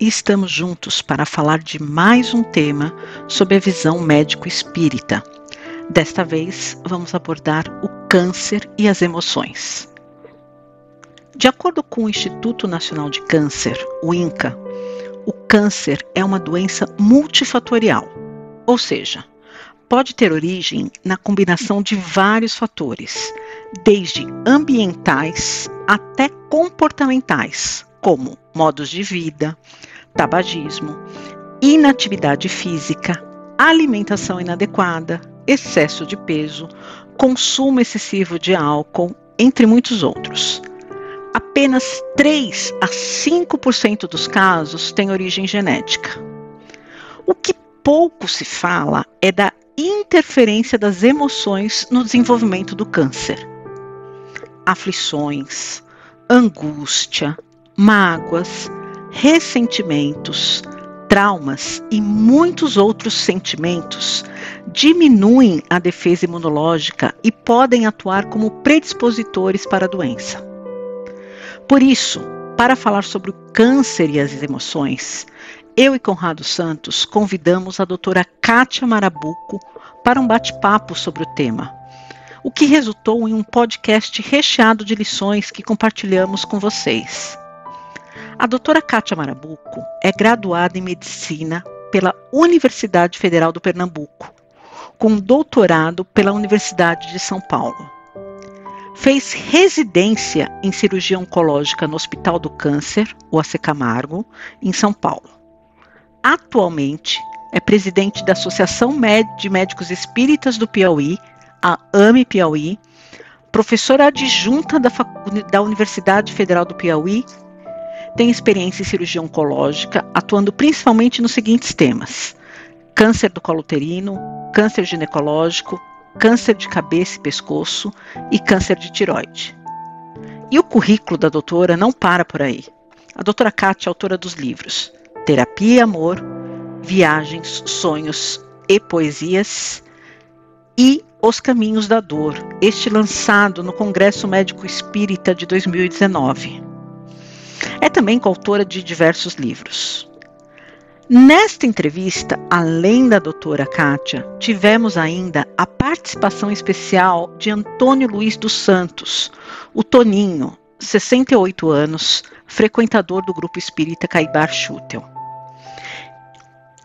e estamos juntos para falar de mais um tema sobre a visão médico-espírita. Desta vez, vamos abordar o câncer e as emoções. De acordo com o Instituto Nacional de Câncer, o INCA, o câncer é uma doença multifatorial, ou seja, pode ter origem na combinação de vários fatores, desde ambientais até comportamentais, como modos de vida, tabagismo, inatividade física, alimentação inadequada, excesso de peso, consumo excessivo de álcool, entre muitos outros. Apenas 3 a 5% dos casos têm origem genética. O que pouco se fala é da interferência das emoções no desenvolvimento do câncer aflições, angústia, mágoas, ressentimentos, traumas e muitos outros sentimentos diminuem a defesa imunológica e podem atuar como predispositores para a doença. Por isso, para falar sobre o câncer e as emoções, eu e Conrado Santos convidamos a doutora Kátia Marabuco para um bate-papo sobre o tema o que resultou em um podcast recheado de lições que compartilhamos com vocês. A doutora Kátia Marabuco é graduada em medicina pela Universidade Federal do Pernambuco, com doutorado pela Universidade de São Paulo. Fez residência em cirurgia oncológica no Hospital do Câncer, o AC Camargo, em São Paulo. Atualmente é presidente da Associação de Médicos Espíritas do Piauí a AME Piauí, professora adjunta da, da Universidade Federal do Piauí, tem experiência em cirurgia oncológica, atuando principalmente nos seguintes temas: câncer do colo uterino, câncer ginecológico, câncer de cabeça e pescoço e câncer de tiroide. E o currículo da doutora não para por aí. A doutora Kátia é autora dos livros Terapia e Amor, Viagens, Sonhos e Poesias e os Caminhos da Dor, este lançado no Congresso Médico Espírita de 2019. É também coautora de diversos livros. Nesta entrevista, além da doutora Kátia, tivemos ainda a participação especial de Antônio Luiz dos Santos, o Toninho, 68 anos, frequentador do grupo espírita Caibar Schutel.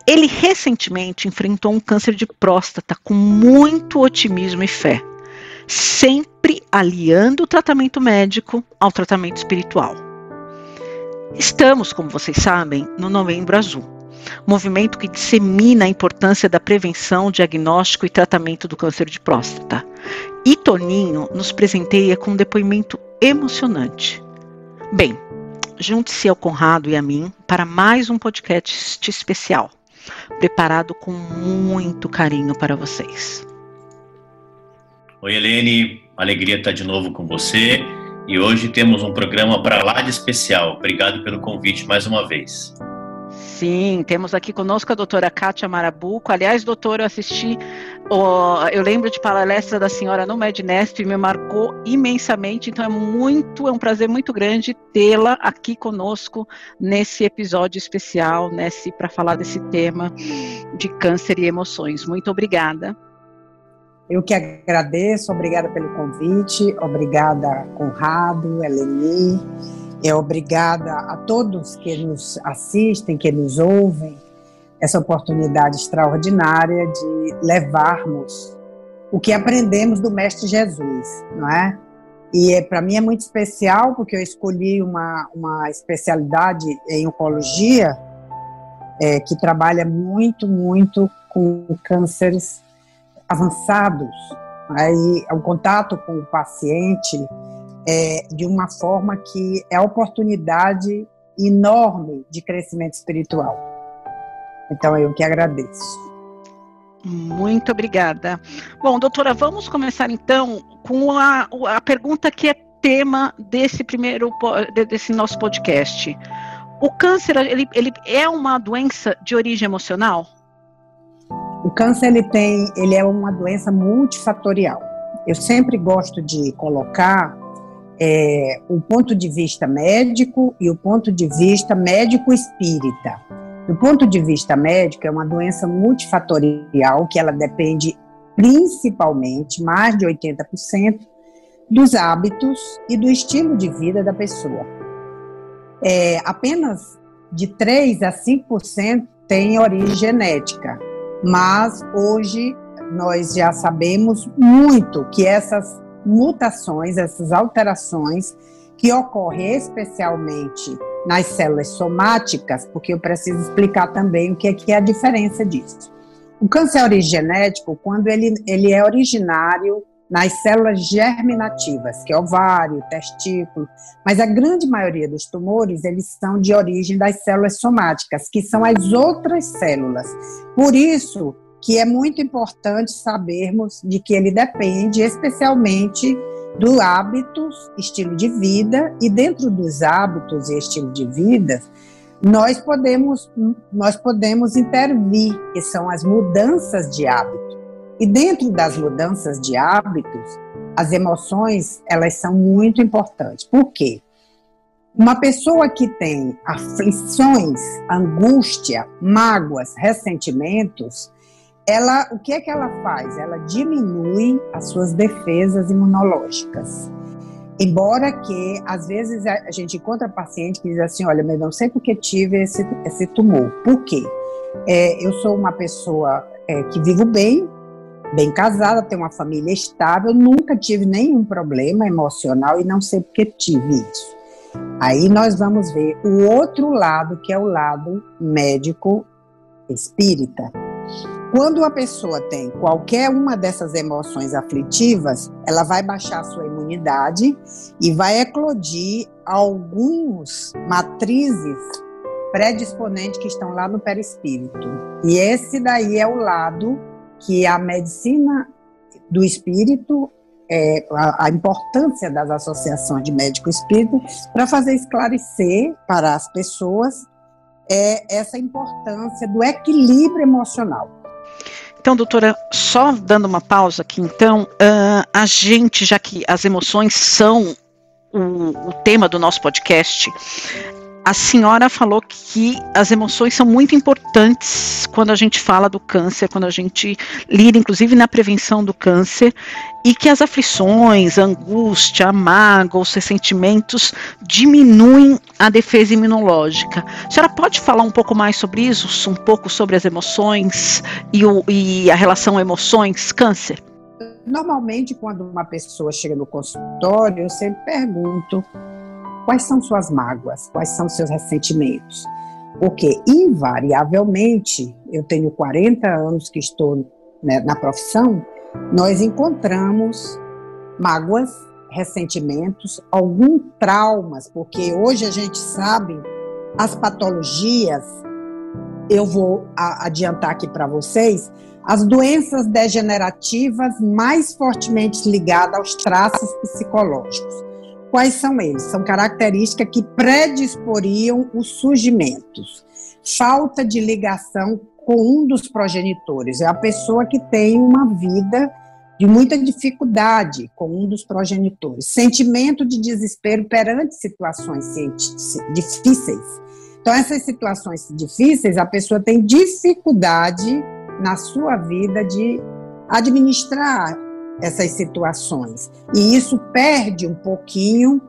Ele recentemente enfrentou um câncer de próstata com muito otimismo e fé, sempre aliando o tratamento médico ao tratamento espiritual. Estamos, como vocês sabem, no Novembro Azul, movimento que dissemina a importância da prevenção, diagnóstico e tratamento do câncer de próstata. E Toninho nos presenteia com um depoimento emocionante. Bem, junte-se ao Conrado e a mim para mais um podcast especial preparado com muito carinho para vocês. Oi, Helene, alegria estar de novo com você. E hoje temos um programa para lá de especial. Obrigado pelo convite mais uma vez. Sim, temos aqui conosco a doutora Kátia Marabuco. Aliás, doutora, eu assisti, eu lembro de palestra da senhora no Mednesp, me marcou imensamente, então é muito, é um prazer muito grande tê-la aqui conosco nesse episódio especial, nesse para falar desse tema de câncer e emoções. Muito obrigada. Eu que agradeço, obrigada pelo convite, obrigada Conrado, Eleni é obrigada a todos que nos assistem, que nos ouvem, essa oportunidade extraordinária de levarmos o que aprendemos do Mestre Jesus, não é? E é, para mim é muito especial porque eu escolhi uma, uma especialidade em oncologia é, que trabalha muito, muito com cânceres avançados. Aí, o contato com o paciente é, de uma forma que é oportunidade enorme de crescimento espiritual. Então, eu que agradeço. Muito obrigada. Bom, doutora, vamos começar então com a, a pergunta que é tema desse primeiro desse nosso podcast. O câncer ele, ele é uma doença de origem emocional? O câncer ele tem, ele é uma doença multifatorial. Eu sempre gosto de colocar é, o ponto de vista médico e o ponto de vista médico espírita. Do ponto de vista médico, é uma doença multifatorial que ela depende principalmente, mais de 80%, dos hábitos e do estilo de vida da pessoa. É, apenas de 3 a 5% tem origem genética, mas hoje nós já sabemos muito que essas mutações, essas alterações que ocorrem especialmente nas células somáticas, porque eu preciso explicar também o que é, que é a diferença disso. O câncer origenético, quando ele, ele é originário nas células germinativas, que é ovário, testículo, mas a grande maioria dos tumores, eles são de origem das células somáticas, que são as outras células. Por isso que é muito importante sabermos de que ele depende especialmente do hábitos, estilo de vida, e dentro dos hábitos e estilo de vida, nós podemos, nós podemos intervir, que são as mudanças de hábito. E dentro das mudanças de hábitos, as emoções, elas são muito importantes. Por quê? Uma pessoa que tem aflições, angústia, mágoas, ressentimentos, ela, o que é que ela faz? Ela diminui as suas defesas imunológicas. Embora que, às vezes, a gente encontra paciente que diz assim, olha, mas não sei porque tive esse, esse tumor. Por quê? É, eu sou uma pessoa é, que vivo bem, bem casada, tenho uma família estável, nunca tive nenhum problema emocional e não sei porque tive isso. Aí nós vamos ver o outro lado, que é o lado médico espírita. Quando a pessoa tem qualquer uma dessas emoções aflitivas, ela vai baixar sua imunidade e vai eclodir alguns matrizes predisponentes que estão lá no perispírito. E esse daí é o lado que a medicina do espírito é, a, a, importância das associações de médico espírito para fazer esclarecer para as pessoas é, essa importância do equilíbrio emocional. Então, doutora, só dando uma pausa aqui, então, uh, a gente, já que as emoções são o, o tema do nosso podcast, a senhora falou que as emoções são muito importantes quando a gente fala do câncer, quando a gente lida, inclusive, na prevenção do câncer, e que as aflições, a angústia, a mágoa, os ressentimentos diminuem a defesa imunológica. A senhora pode falar um pouco mais sobre isso, um pouco sobre as emoções e, o, e a relação emoções-câncer? Normalmente, quando uma pessoa chega no consultório, eu sempre pergunto Quais são suas mágoas? Quais são seus ressentimentos? Porque, invariavelmente, eu tenho 40 anos que estou né, na profissão, nós encontramos mágoas, ressentimentos, alguns traumas, porque hoje a gente sabe as patologias, eu vou adiantar aqui para vocês, as doenças degenerativas mais fortemente ligadas aos traços psicológicos. Quais são eles? São características que predisporiam os surgimentos. Falta de ligação com um dos progenitores. É a pessoa que tem uma vida de muita dificuldade com um dos progenitores. Sentimento de desespero perante situações difíceis. Então, essas situações difíceis, a pessoa tem dificuldade na sua vida de administrar essas situações. E isso perde um pouquinho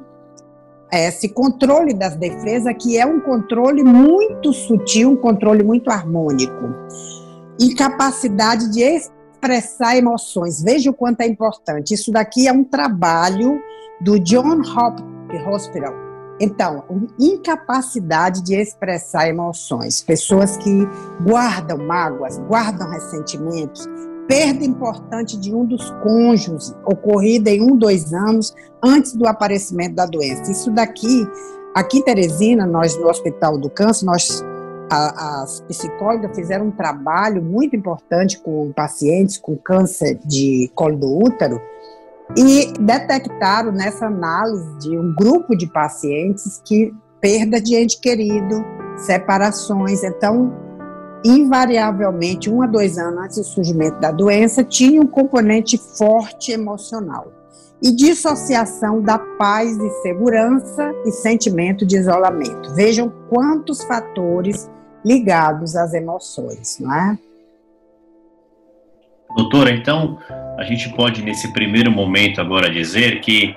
esse controle das defesas, que é um controle muito sutil, um controle muito harmônico. Incapacidade de expressar emoções. Veja o quanto é importante. Isso daqui é um trabalho do John Hopkins Hospital. Então, incapacidade de expressar emoções. Pessoas que guardam mágoas, guardam ressentimentos, perda importante de um dos cônjuges, ocorrida em um, dois anos antes do aparecimento da doença. Isso daqui, aqui em Teresina, nós no Hospital do Câncer, nós a, as psicólogas fizeram um trabalho muito importante com pacientes com câncer de colo do útero e detectaram nessa análise de um grupo de pacientes que perda de ente querido, separações, então invariavelmente um a dois anos antes do surgimento da doença tinha um componente forte emocional e dissociação da paz e segurança e sentimento de isolamento. Vejam quantos fatores ligados às emoções, não é? Doutora, então a gente pode nesse primeiro momento agora dizer que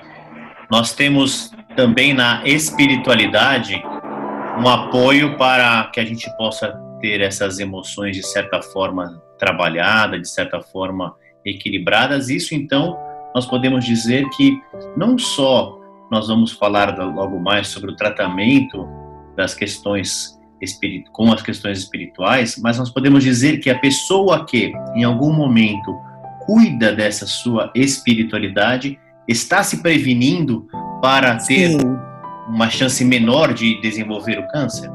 nós temos também na espiritualidade um apoio para que a gente possa ter essas emoções de certa forma trabalhadas, de certa forma equilibradas. Isso então nós podemos dizer que não só nós vamos falar logo mais sobre o tratamento das questões com as questões espirituais, mas nós podemos dizer que a pessoa que em algum momento cuida dessa sua espiritualidade está se prevenindo para ter Sim. uma chance menor de desenvolver o câncer?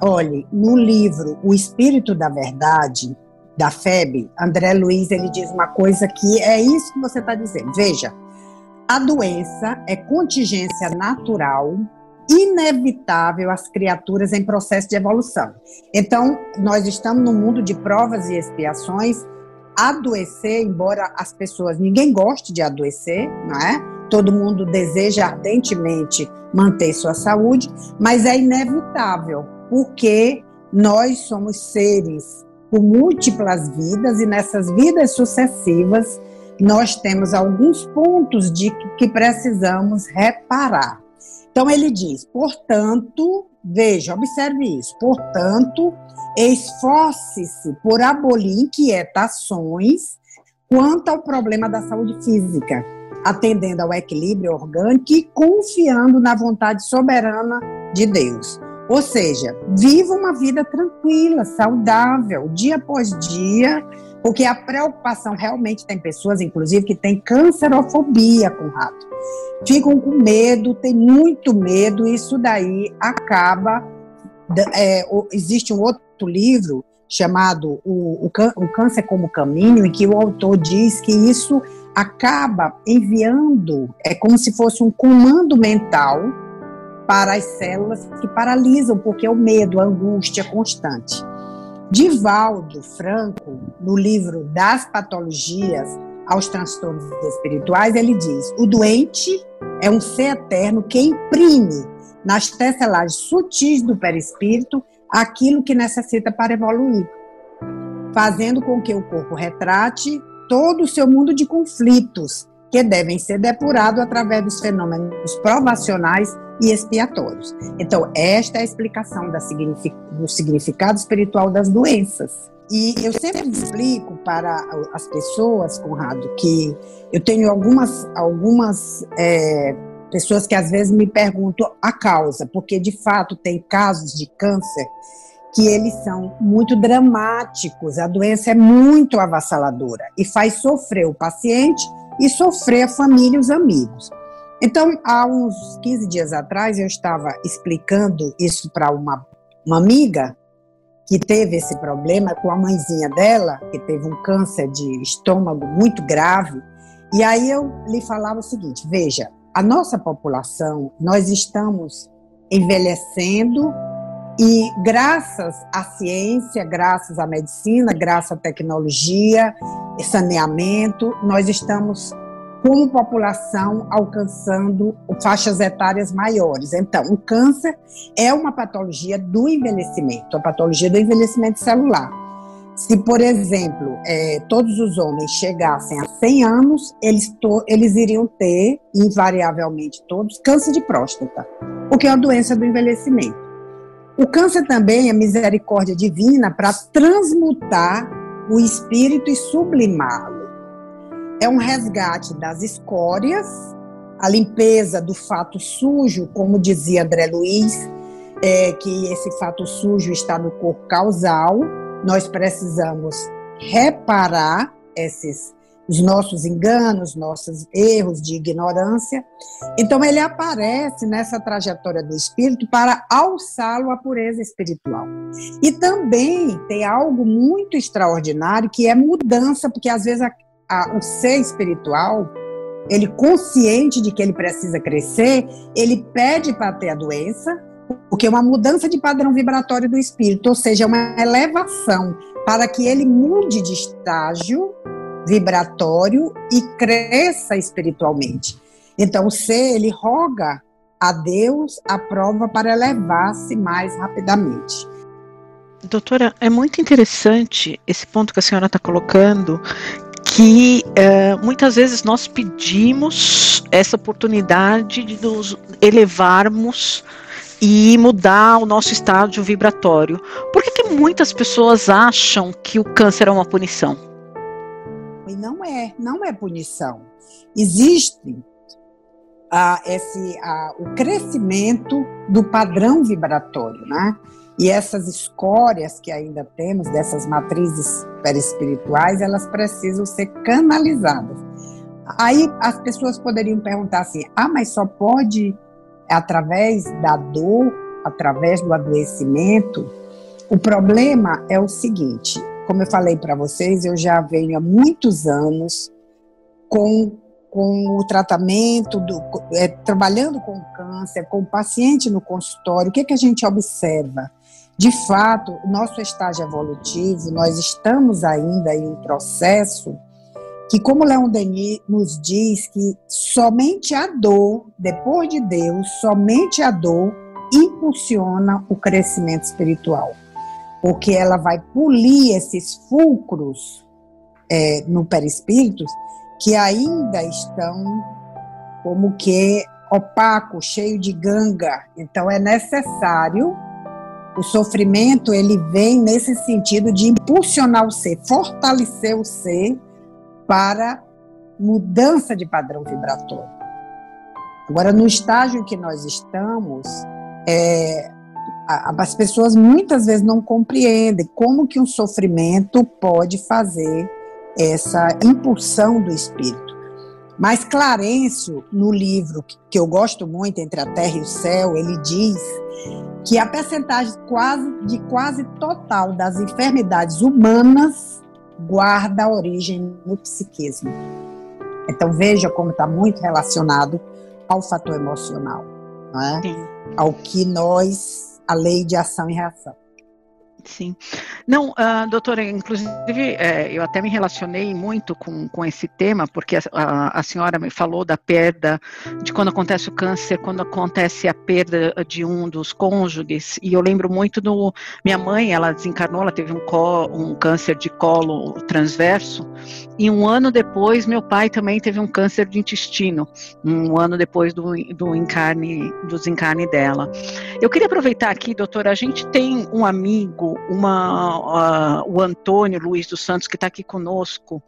Olhe, no livro O Espírito da Verdade, da FEB, André Luiz, ele diz uma coisa que é isso que você está dizendo. Veja, a doença é contingência natural, inevitável às criaturas em processo de evolução. Então, nós estamos num mundo de provas e expiações. Adoecer, embora as pessoas, ninguém goste de adoecer, não é? Todo mundo deseja ardentemente manter sua saúde, mas é inevitável, porque nós somos seres por múltiplas vidas e nessas vidas sucessivas nós temos alguns pontos de que precisamos reparar. Então ele diz, portanto, veja, observe isso, portanto, esforce-se por abolir inquietações quanto ao problema da saúde física, atendendo ao equilíbrio orgânico e confiando na vontade soberana de Deus. Ou seja, viva uma vida tranquila, saudável, dia após dia, porque a preocupação realmente tem pessoas, inclusive, que têm cancerofobia com rato. Ficam com medo, tem muito medo, e isso daí acaba. É, existe um outro livro chamado o, o Câncer como Caminho, em que o autor diz que isso acaba enviando, é como se fosse um comando mental para as células que paralisam, porque é o medo, a angústia constante. Divaldo Franco, no livro Das Patologias aos Transtornos Espirituais, ele diz: o doente é um ser eterno que imprime nas tecelagens sutis do perispírito aquilo que necessita para evoluir, fazendo com que o corpo retrate todo o seu mundo de conflitos que devem ser depurados através dos fenômenos provacionais e expiatórios. Então, esta é a explicação do significado espiritual das doenças. E eu sempre explico para as pessoas, Conrado, que eu tenho algumas, algumas é, pessoas que às vezes me perguntam a causa, porque de fato tem casos de câncer que eles são muito dramáticos, a doença é muito avassaladora e faz sofrer o paciente e sofrer a família e os amigos. Então, há uns 15 dias atrás, eu estava explicando isso para uma, uma amiga que teve esse problema com a mãezinha dela, que teve um câncer de estômago muito grave. E aí eu lhe falava o seguinte: veja, a nossa população, nós estamos envelhecendo e graças à ciência, graças à medicina, graças à tecnologia, saneamento, nós estamos como população alcançando faixas etárias maiores. Então, o câncer é uma patologia do envelhecimento, a patologia do envelhecimento celular. Se, por exemplo, é, todos os homens chegassem a 100 anos, eles, eles iriam ter, invariavelmente todos, câncer de próstata, o que é uma doença do envelhecimento. O câncer também é misericórdia divina para transmutar o espírito e sublimá-lo é um resgate das escórias, a limpeza do fato sujo, como dizia André Luiz, é, que esse fato sujo está no corpo causal. Nós precisamos reparar esses, os nossos enganos, nossos erros de ignorância. Então, ele aparece nessa trajetória do espírito para alçá-lo à pureza espiritual. E também tem algo muito extraordinário que é mudança, porque às vezes a, o ser espiritual, ele consciente de que ele precisa crescer, ele pede para ter a doença, porque é uma mudança de padrão vibratório do espírito, ou seja, uma elevação para que ele mude de estágio vibratório e cresça espiritualmente. Então, o ser, ele roga a Deus a prova para elevar-se mais rapidamente. Doutora, é muito interessante esse ponto que a senhora está colocando, que é, muitas vezes nós pedimos essa oportunidade de nos elevarmos e mudar o nosso estágio vibratório. Por que, que muitas pessoas acham que o câncer é uma punição? E não é, não é punição. Existe ah, esse, o crescimento do padrão vibratório, né? E essas escórias que ainda temos, dessas matrizes perispirituais, elas precisam ser canalizadas. Aí as pessoas poderiam perguntar assim: ah, mas só pode através da dor, através do adoecimento? O problema é o seguinte: como eu falei para vocês, eu já venho há muitos anos com, com o tratamento, do, é, trabalhando com câncer, com o paciente no consultório. O que, é que a gente observa? De fato, nosso estágio evolutivo, nós estamos ainda em um processo que, como Leon Denis nos diz, que somente a dor, depois de Deus, somente a dor impulsiona o crescimento espiritual porque ela vai polir esses fulcros é, no perispírito que ainda estão como que opaco, cheio de ganga. Então é necessário o sofrimento ele vem nesse sentido de impulsionar o ser, fortalecer o ser para mudança de padrão vibratório. Agora, no estágio que nós estamos, é, as pessoas muitas vezes não compreendem como que um sofrimento pode fazer essa impulsão do espírito. Mas Clarencio, no livro que eu gosto muito, Entre a Terra e o Céu, ele diz que a percentagem quase, de quase total das enfermidades humanas guarda origem no psiquismo. Então veja como está muito relacionado ao fator emocional, é? ao que nós a lei de ação e reação. Sim. Não, uh, doutora, inclusive, é, eu até me relacionei muito com, com esse tema, porque a, a, a, senhora me falou da perda, de quando acontece o câncer, quando acontece a perda de um dos cônjuges, e eu lembro muito do. Minha mãe, ela desencarnou, ela teve um, co, um câncer de colo transverso, e um ano depois, meu pai também teve um câncer de intestino, um ano depois do, do encarne, do desencarne dela. Eu queria aproveitar aqui, doutora, a gente tem um amigo uma, uh, o Antônio Luiz dos Santos, que está aqui conosco,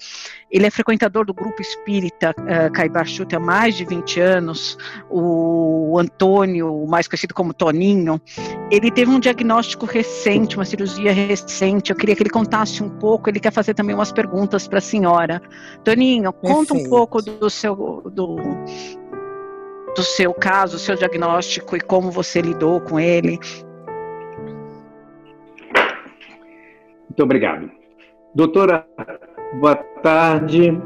ele é frequentador do grupo espírita uh, Caibachuta há mais de 20 anos. O Antônio, mais conhecido como Toninho, ele teve um diagnóstico recente, uma cirurgia recente. Eu queria que ele contasse um pouco. Ele quer fazer também umas perguntas para a senhora. Toninho, conta Perfeito. um pouco do seu. Do, do seu caso, seu diagnóstico e como você lidou com ele. Muito obrigado. Doutora, boa tarde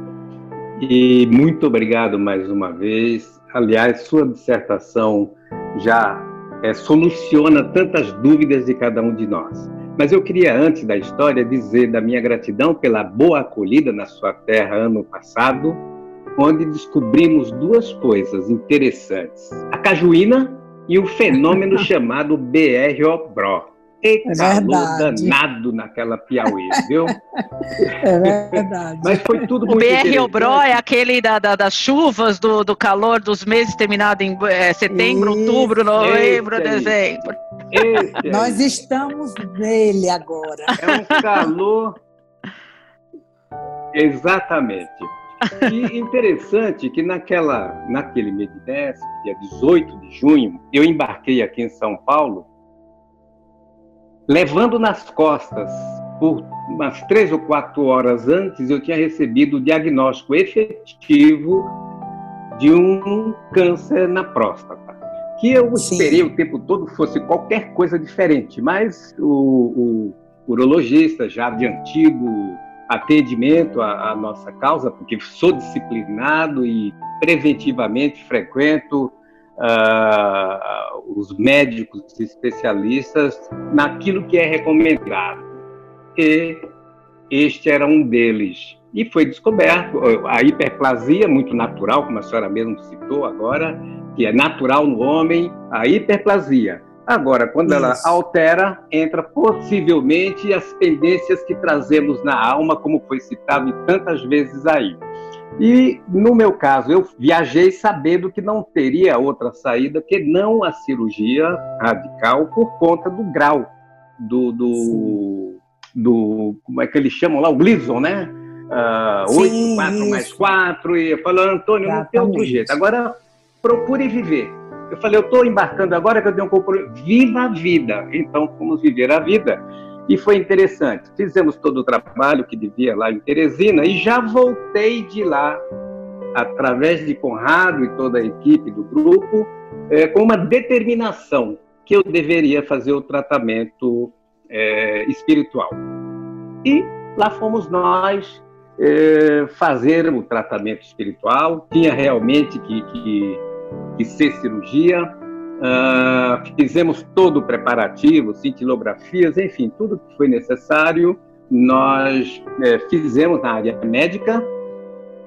e muito obrigado mais uma vez. Aliás, sua dissertação já é, soluciona tantas dúvidas de cada um de nós. Mas eu queria, antes da história, dizer da minha gratidão pela boa acolhida na sua terra ano passado, onde descobrimos duas coisas interessantes: a cajuína e o fenômeno chamado BR-OBRO. E é calor danado naquela Piauí, viu? É verdade. Mas foi tudo muito O BR Obró é aquele da, da, das chuvas, do, do calor dos meses terminado em é, setembro, Isso, outubro, novembro, dezembro. Nós estamos nele agora. É um calor... Exatamente. E interessante que naquela, naquele mês de dia 18 de junho, eu embarquei aqui em São Paulo levando nas costas, por umas três ou quatro horas antes, eu tinha recebido o diagnóstico efetivo de um câncer na próstata. Que eu Sim. esperei o tempo todo fosse qualquer coisa diferente, mas o, o urologista, já de antigo atendimento à, à nossa causa, porque sou disciplinado e preventivamente frequento uh, os médicos especialistas naquilo que é recomendado. E este era um deles. E foi descoberto a hiperplasia, muito natural, como a senhora mesmo citou agora, que é natural no homem, a hiperplasia. Agora, quando Isso. ela altera, entra possivelmente as pendências que trazemos na alma, como foi citado tantas vezes aí. E no meu caso, eu viajei sabendo que não teria outra saída que não a cirurgia radical por conta do grau do, do, do como é que eles chamam lá, o Gleason, né? Uh, Sim, 8, 4 mais 4, e eu falei, Antônio, Exatamente. não tem outro jeito. Agora, procure viver. Eu falei, eu estou embarcando agora que eu tenho um compromisso. Viva a vida. Então, vamos viver a vida. E foi interessante. Fizemos todo o trabalho que devia lá em Teresina e já voltei de lá, através de Conrado e toda a equipe do grupo, é, com uma determinação que eu deveria fazer o tratamento é, espiritual. E lá fomos nós é, fazer o tratamento espiritual. Tinha realmente que, que, que ser cirurgia, Uh, fizemos todo o preparativo, cintilografias, enfim, tudo que foi necessário, nós é, fizemos na área médica,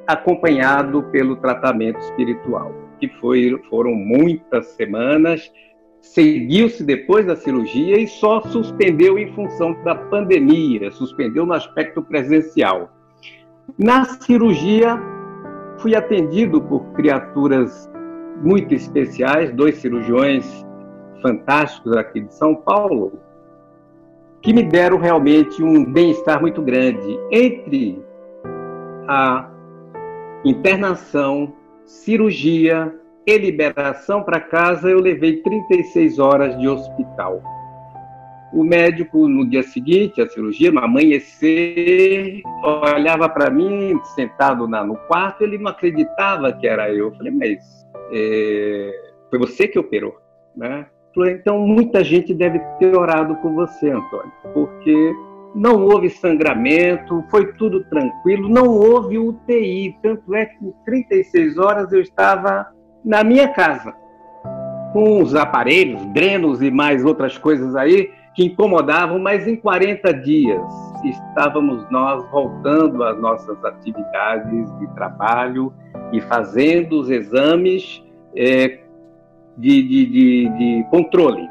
acompanhado pelo tratamento espiritual, que foi, foram muitas semanas, seguiu-se depois da cirurgia e só suspendeu em função da pandemia, suspendeu no aspecto presencial. Na cirurgia, fui atendido por criaturas muito especiais, dois cirurgiões fantásticos aqui de São Paulo, que me deram realmente um bem-estar muito grande. Entre a internação, cirurgia e liberação para casa, eu levei 36 horas de hospital. O médico, no dia seguinte, a cirurgia, amanhecer, olhava para mim, sentado na, no quarto, ele não acreditava que era eu. Eu falei, mas é, foi você que operou, né? Então, muita gente deve ter orado com você, Antônio, porque não houve sangramento, foi tudo tranquilo, não houve UTI. Tanto é que em 36 horas eu estava na minha casa, com os aparelhos, drenos e mais outras coisas aí que incomodavam, mas em 40 dias estávamos nós voltando às nossas atividades de trabalho e fazendo os exames é, de, de, de, de, controle.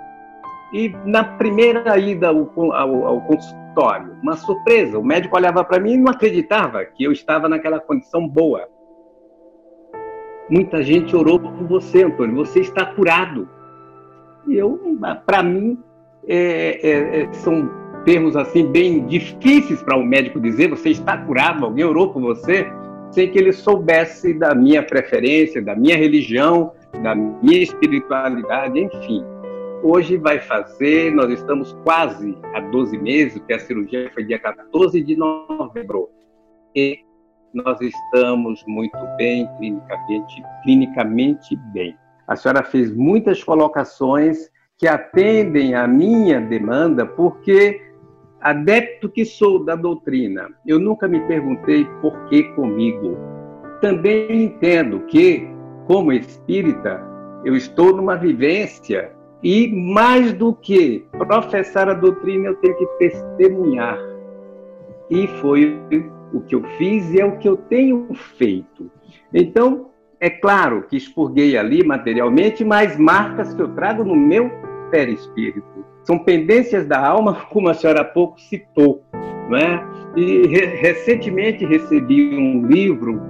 E na primeira ida ao, ao, ao consultório, uma surpresa, o médico olhava para mim e não acreditava que eu estava naquela condição boa. Muita gente orou por você, Antônio, você está curado. E eu, para mim, é, é, é, são termos assim bem difíceis para o um médico dizer, você está curado, alguém orou por você sem que ele soubesse da minha preferência, da minha religião, da minha espiritualidade, enfim. Hoje vai fazer, nós estamos quase há 12 meses, porque a cirurgia foi dia 14 de novembro. E nós estamos muito bem, clinicamente, clinicamente bem. A senhora fez muitas colocações que atendem à minha demanda, porque adepto que sou da doutrina, eu nunca me perguntei por que comigo. Também entendo que, como espírita, eu estou numa vivência e, mais do que professar a doutrina, eu tenho que testemunhar. E foi o que eu fiz e é o que eu tenho feito. Então, é claro que expurguei ali materialmente, mas marcas que eu trago no meu perispírito são pendências da alma, como a senhora há pouco citou. Não é? E re recentemente recebi um livro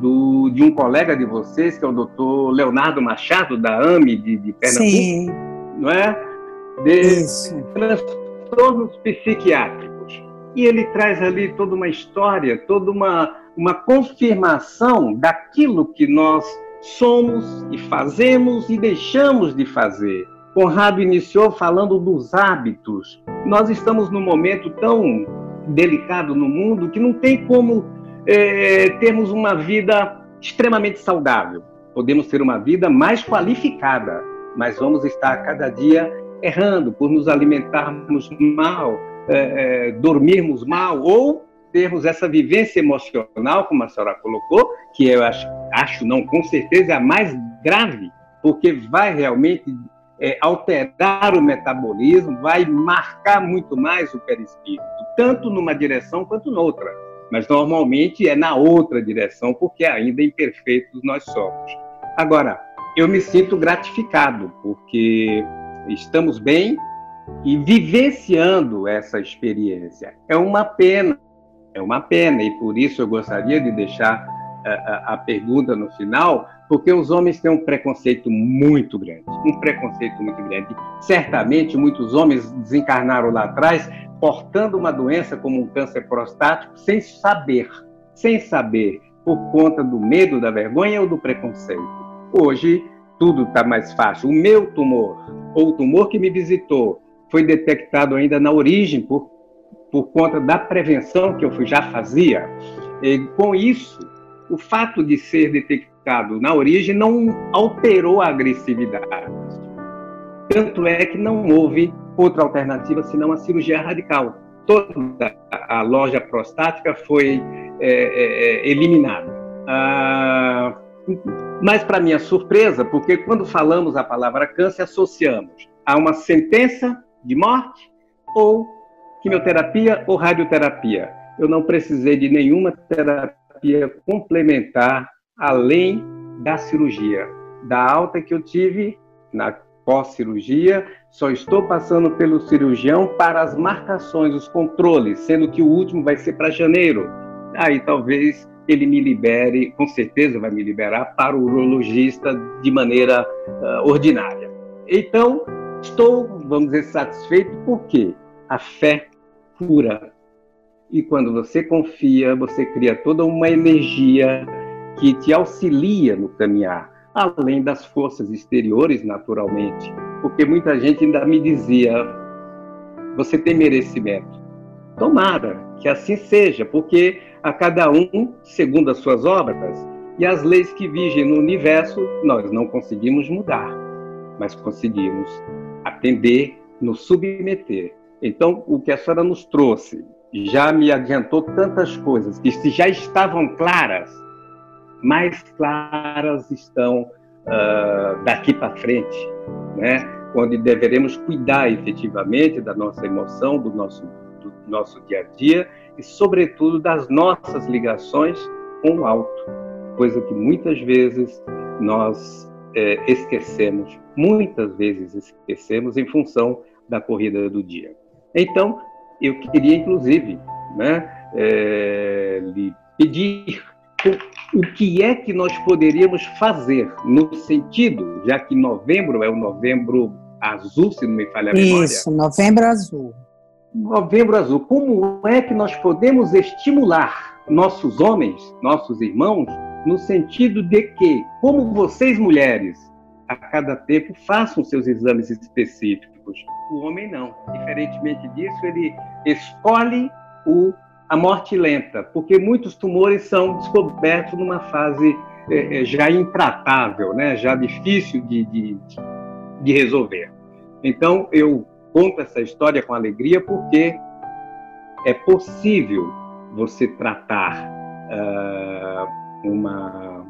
do, de um colega de vocês, que é o doutor Leonardo Machado, da AME de, de Pernambuco, Sim. não é? De Isso. transtornos psiquiátricos. E ele traz ali toda uma história, toda uma, uma confirmação daquilo que nós somos e fazemos e deixamos de fazer Conrado iniciou falando dos hábitos. Nós estamos num momento tão delicado no mundo que não tem como é, termos uma vida extremamente saudável. Podemos ter uma vida mais qualificada, mas vamos estar cada dia errando por nos alimentarmos mal, é, é, dormirmos mal ou termos essa vivência emocional, como a senhora colocou, que eu acho, acho não, com certeza é a mais grave, porque vai realmente é, alterar o metabolismo, vai marcar muito mais o perispírito, tanto numa direção quanto noutra. Mas normalmente é na outra direção, porque ainda imperfeitos nós somos. Agora, eu me sinto gratificado, porque estamos bem e vivenciando essa experiência. É uma pena, é uma pena, e por isso eu gostaria de deixar a, a, a pergunta no final, porque os homens têm um preconceito muito grande, um preconceito muito grande. Certamente muitos homens desencarnaram lá atrás portando uma doença como um câncer prostático sem saber, sem saber, por conta do medo, da vergonha ou do preconceito. Hoje tudo está mais fácil. O meu tumor, ou o tumor que me visitou, foi detectado ainda na origem por, por conta da prevenção que eu já fazia. E, com isso, o fato de ser detectado na origem não alterou a agressividade. Tanto é que não houve outra alternativa senão a cirurgia radical. Toda a loja prostática foi é, é, é eliminada. Ah, mas, para minha surpresa, porque quando falamos a palavra câncer, associamos a uma sentença de morte ou quimioterapia ou radioterapia. Eu não precisei de nenhuma terapia complementar além da cirurgia. Da alta que eu tive na pós-cirurgia, só estou passando pelo cirurgião para as marcações, os controles, sendo que o último vai ser para janeiro. Aí talvez ele me libere, com certeza vai me liberar para o urologista de maneira uh, ordinária. Então, estou, vamos dizer, satisfeito porque a fé cura. E quando você confia, você cria toda uma energia que te auxilia no caminhar, além das forças exteriores, naturalmente. Porque muita gente ainda me dizia: você tem merecimento. Tomara que assim seja, porque a cada um segundo as suas obras, e as leis que vigem no universo nós não conseguimos mudar, mas conseguimos atender, nos submeter. Então, o que a senhora nos trouxe já me adiantou tantas coisas que já estavam claras, mais claras estão uh, daqui para frente, né? Onde deveremos cuidar efetivamente da nossa emoção, do nosso do nosso dia a dia e, sobretudo, das nossas ligações com o alto, coisa que muitas vezes nós é, esquecemos, muitas vezes esquecemos em função da corrida do dia. Então, eu queria, inclusive, né, é, lhe pedir o que é que nós poderíamos fazer no sentido, já que novembro é o novembro azul, se não me falha a memória. Isso, novembro azul. Novembro Azul, como é que nós podemos estimular nossos homens, nossos irmãos, no sentido de que, como vocês mulheres, a cada tempo façam seus exames específicos. O homem não. Diferentemente disso, ele escolhe o, a morte lenta, porque muitos tumores são descobertos numa fase é, já intratável, né? já difícil de, de, de resolver. Então, eu conto essa história com alegria porque é possível você tratar uh, uma,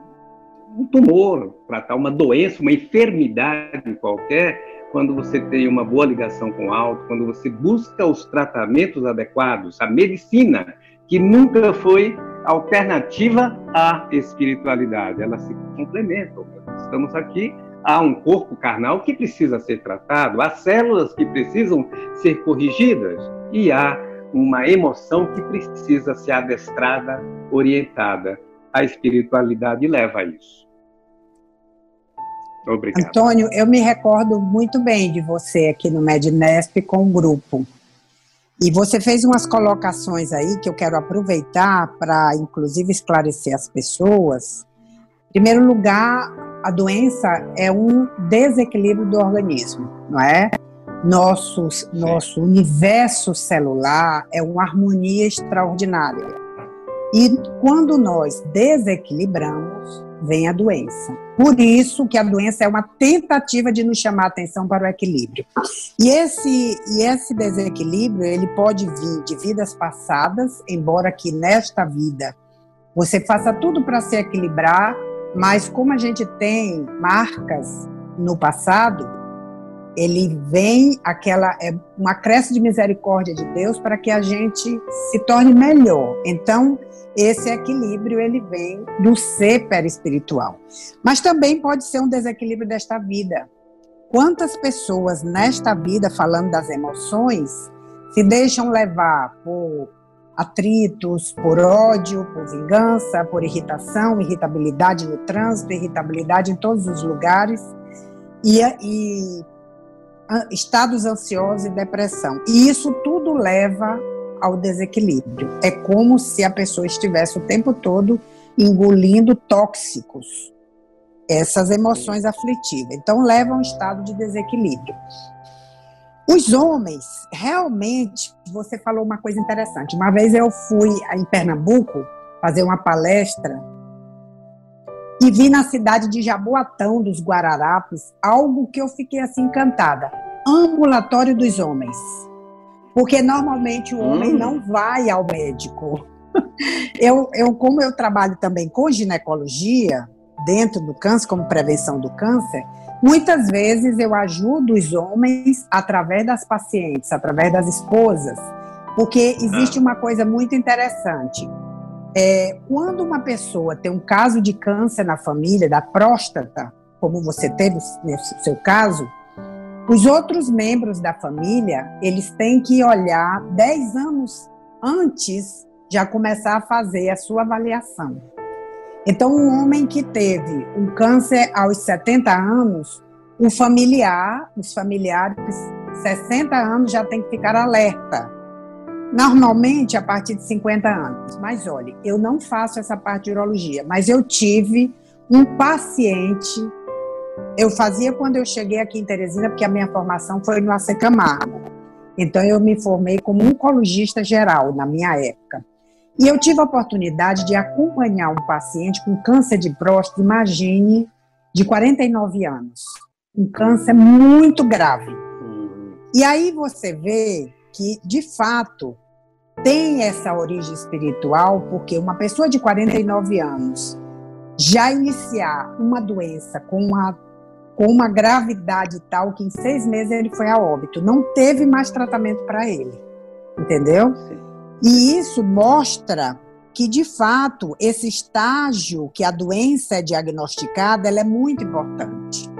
um tumor, tratar uma doença, uma enfermidade qualquer, quando você tem uma boa ligação com o alto, quando você busca os tratamentos adequados, a medicina, que nunca foi alternativa à espiritualidade, elas se complementam. Estamos aqui há um corpo carnal que precisa ser tratado, há células que precisam ser corrigidas e há uma emoção que precisa ser adestrada, orientada. A espiritualidade leva a isso. Obrigado. Antônio, eu me recordo muito bem de você aqui no Mednesp com o grupo. E você fez umas colocações aí que eu quero aproveitar para, inclusive, esclarecer as pessoas. Em primeiro lugar, a doença é um desequilíbrio do organismo, não é? Nossos, nosso universo celular é uma harmonia extraordinária. E quando nós desequilibramos, vem a doença. Por isso que a doença é uma tentativa de nos chamar a atenção para o equilíbrio. E esse, e esse desequilíbrio, ele pode vir de vidas passadas, embora que nesta vida você faça tudo para se equilibrar, mas como a gente tem marcas no passado, ele vem aquela é uma cresce de misericórdia de Deus para que a gente se torne melhor. Então, esse equilíbrio ele vem do ser perispiritual. Mas também pode ser um desequilíbrio desta vida. Quantas pessoas nesta vida, falando das emoções, se deixam levar por atritos, por ódio, por vingança, por irritação, irritabilidade no trânsito, irritabilidade em todos os lugares e, e estados ansiosos e depressão. E isso tudo leva ao desequilíbrio. É como se a pessoa estivesse o tempo todo engolindo tóxicos, essas emoções aflitivas. Então, leva a um estado de desequilíbrio. Os homens, realmente, você falou uma coisa interessante. Uma vez eu fui em Pernambuco fazer uma palestra e vi na cidade de Jaboatão dos Guararapes algo que eu fiquei assim encantada. Ambulatório dos homens. Porque normalmente o homem hum. não vai ao médico. Eu, eu, como eu trabalho também com ginecologia, dentro do câncer, como prevenção do câncer, muitas vezes eu ajudo os homens através das pacientes, através das esposas, porque existe ah. uma coisa muito interessante. É, quando uma pessoa tem um caso de câncer na família, da próstata, como você teve no seu caso, os outros membros da família, eles têm que olhar 10 anos antes já começar a fazer a sua avaliação. Então, um homem que teve um câncer aos 70 anos, o familiar, os familiares, 60 anos já tem que ficar alerta. Normalmente a partir de 50 anos. Mas olhe, eu não faço essa parte de urologia, mas eu tive um paciente eu fazia quando eu cheguei aqui em Teresina, porque a minha formação foi no AC Camargo. Então, eu me formei como oncologista geral na minha época. E eu tive a oportunidade de acompanhar um paciente com câncer de próstata, imagine, de 49 anos. Um câncer muito grave. E aí você vê que, de fato, tem essa origem espiritual, porque uma pessoa de 49 anos já iniciar uma doença com uma com uma gravidade tal que em seis meses ele foi a óbito. Não teve mais tratamento para ele. Entendeu? E isso mostra que, de fato, esse estágio que a doença é diagnosticada, ela é muito importante.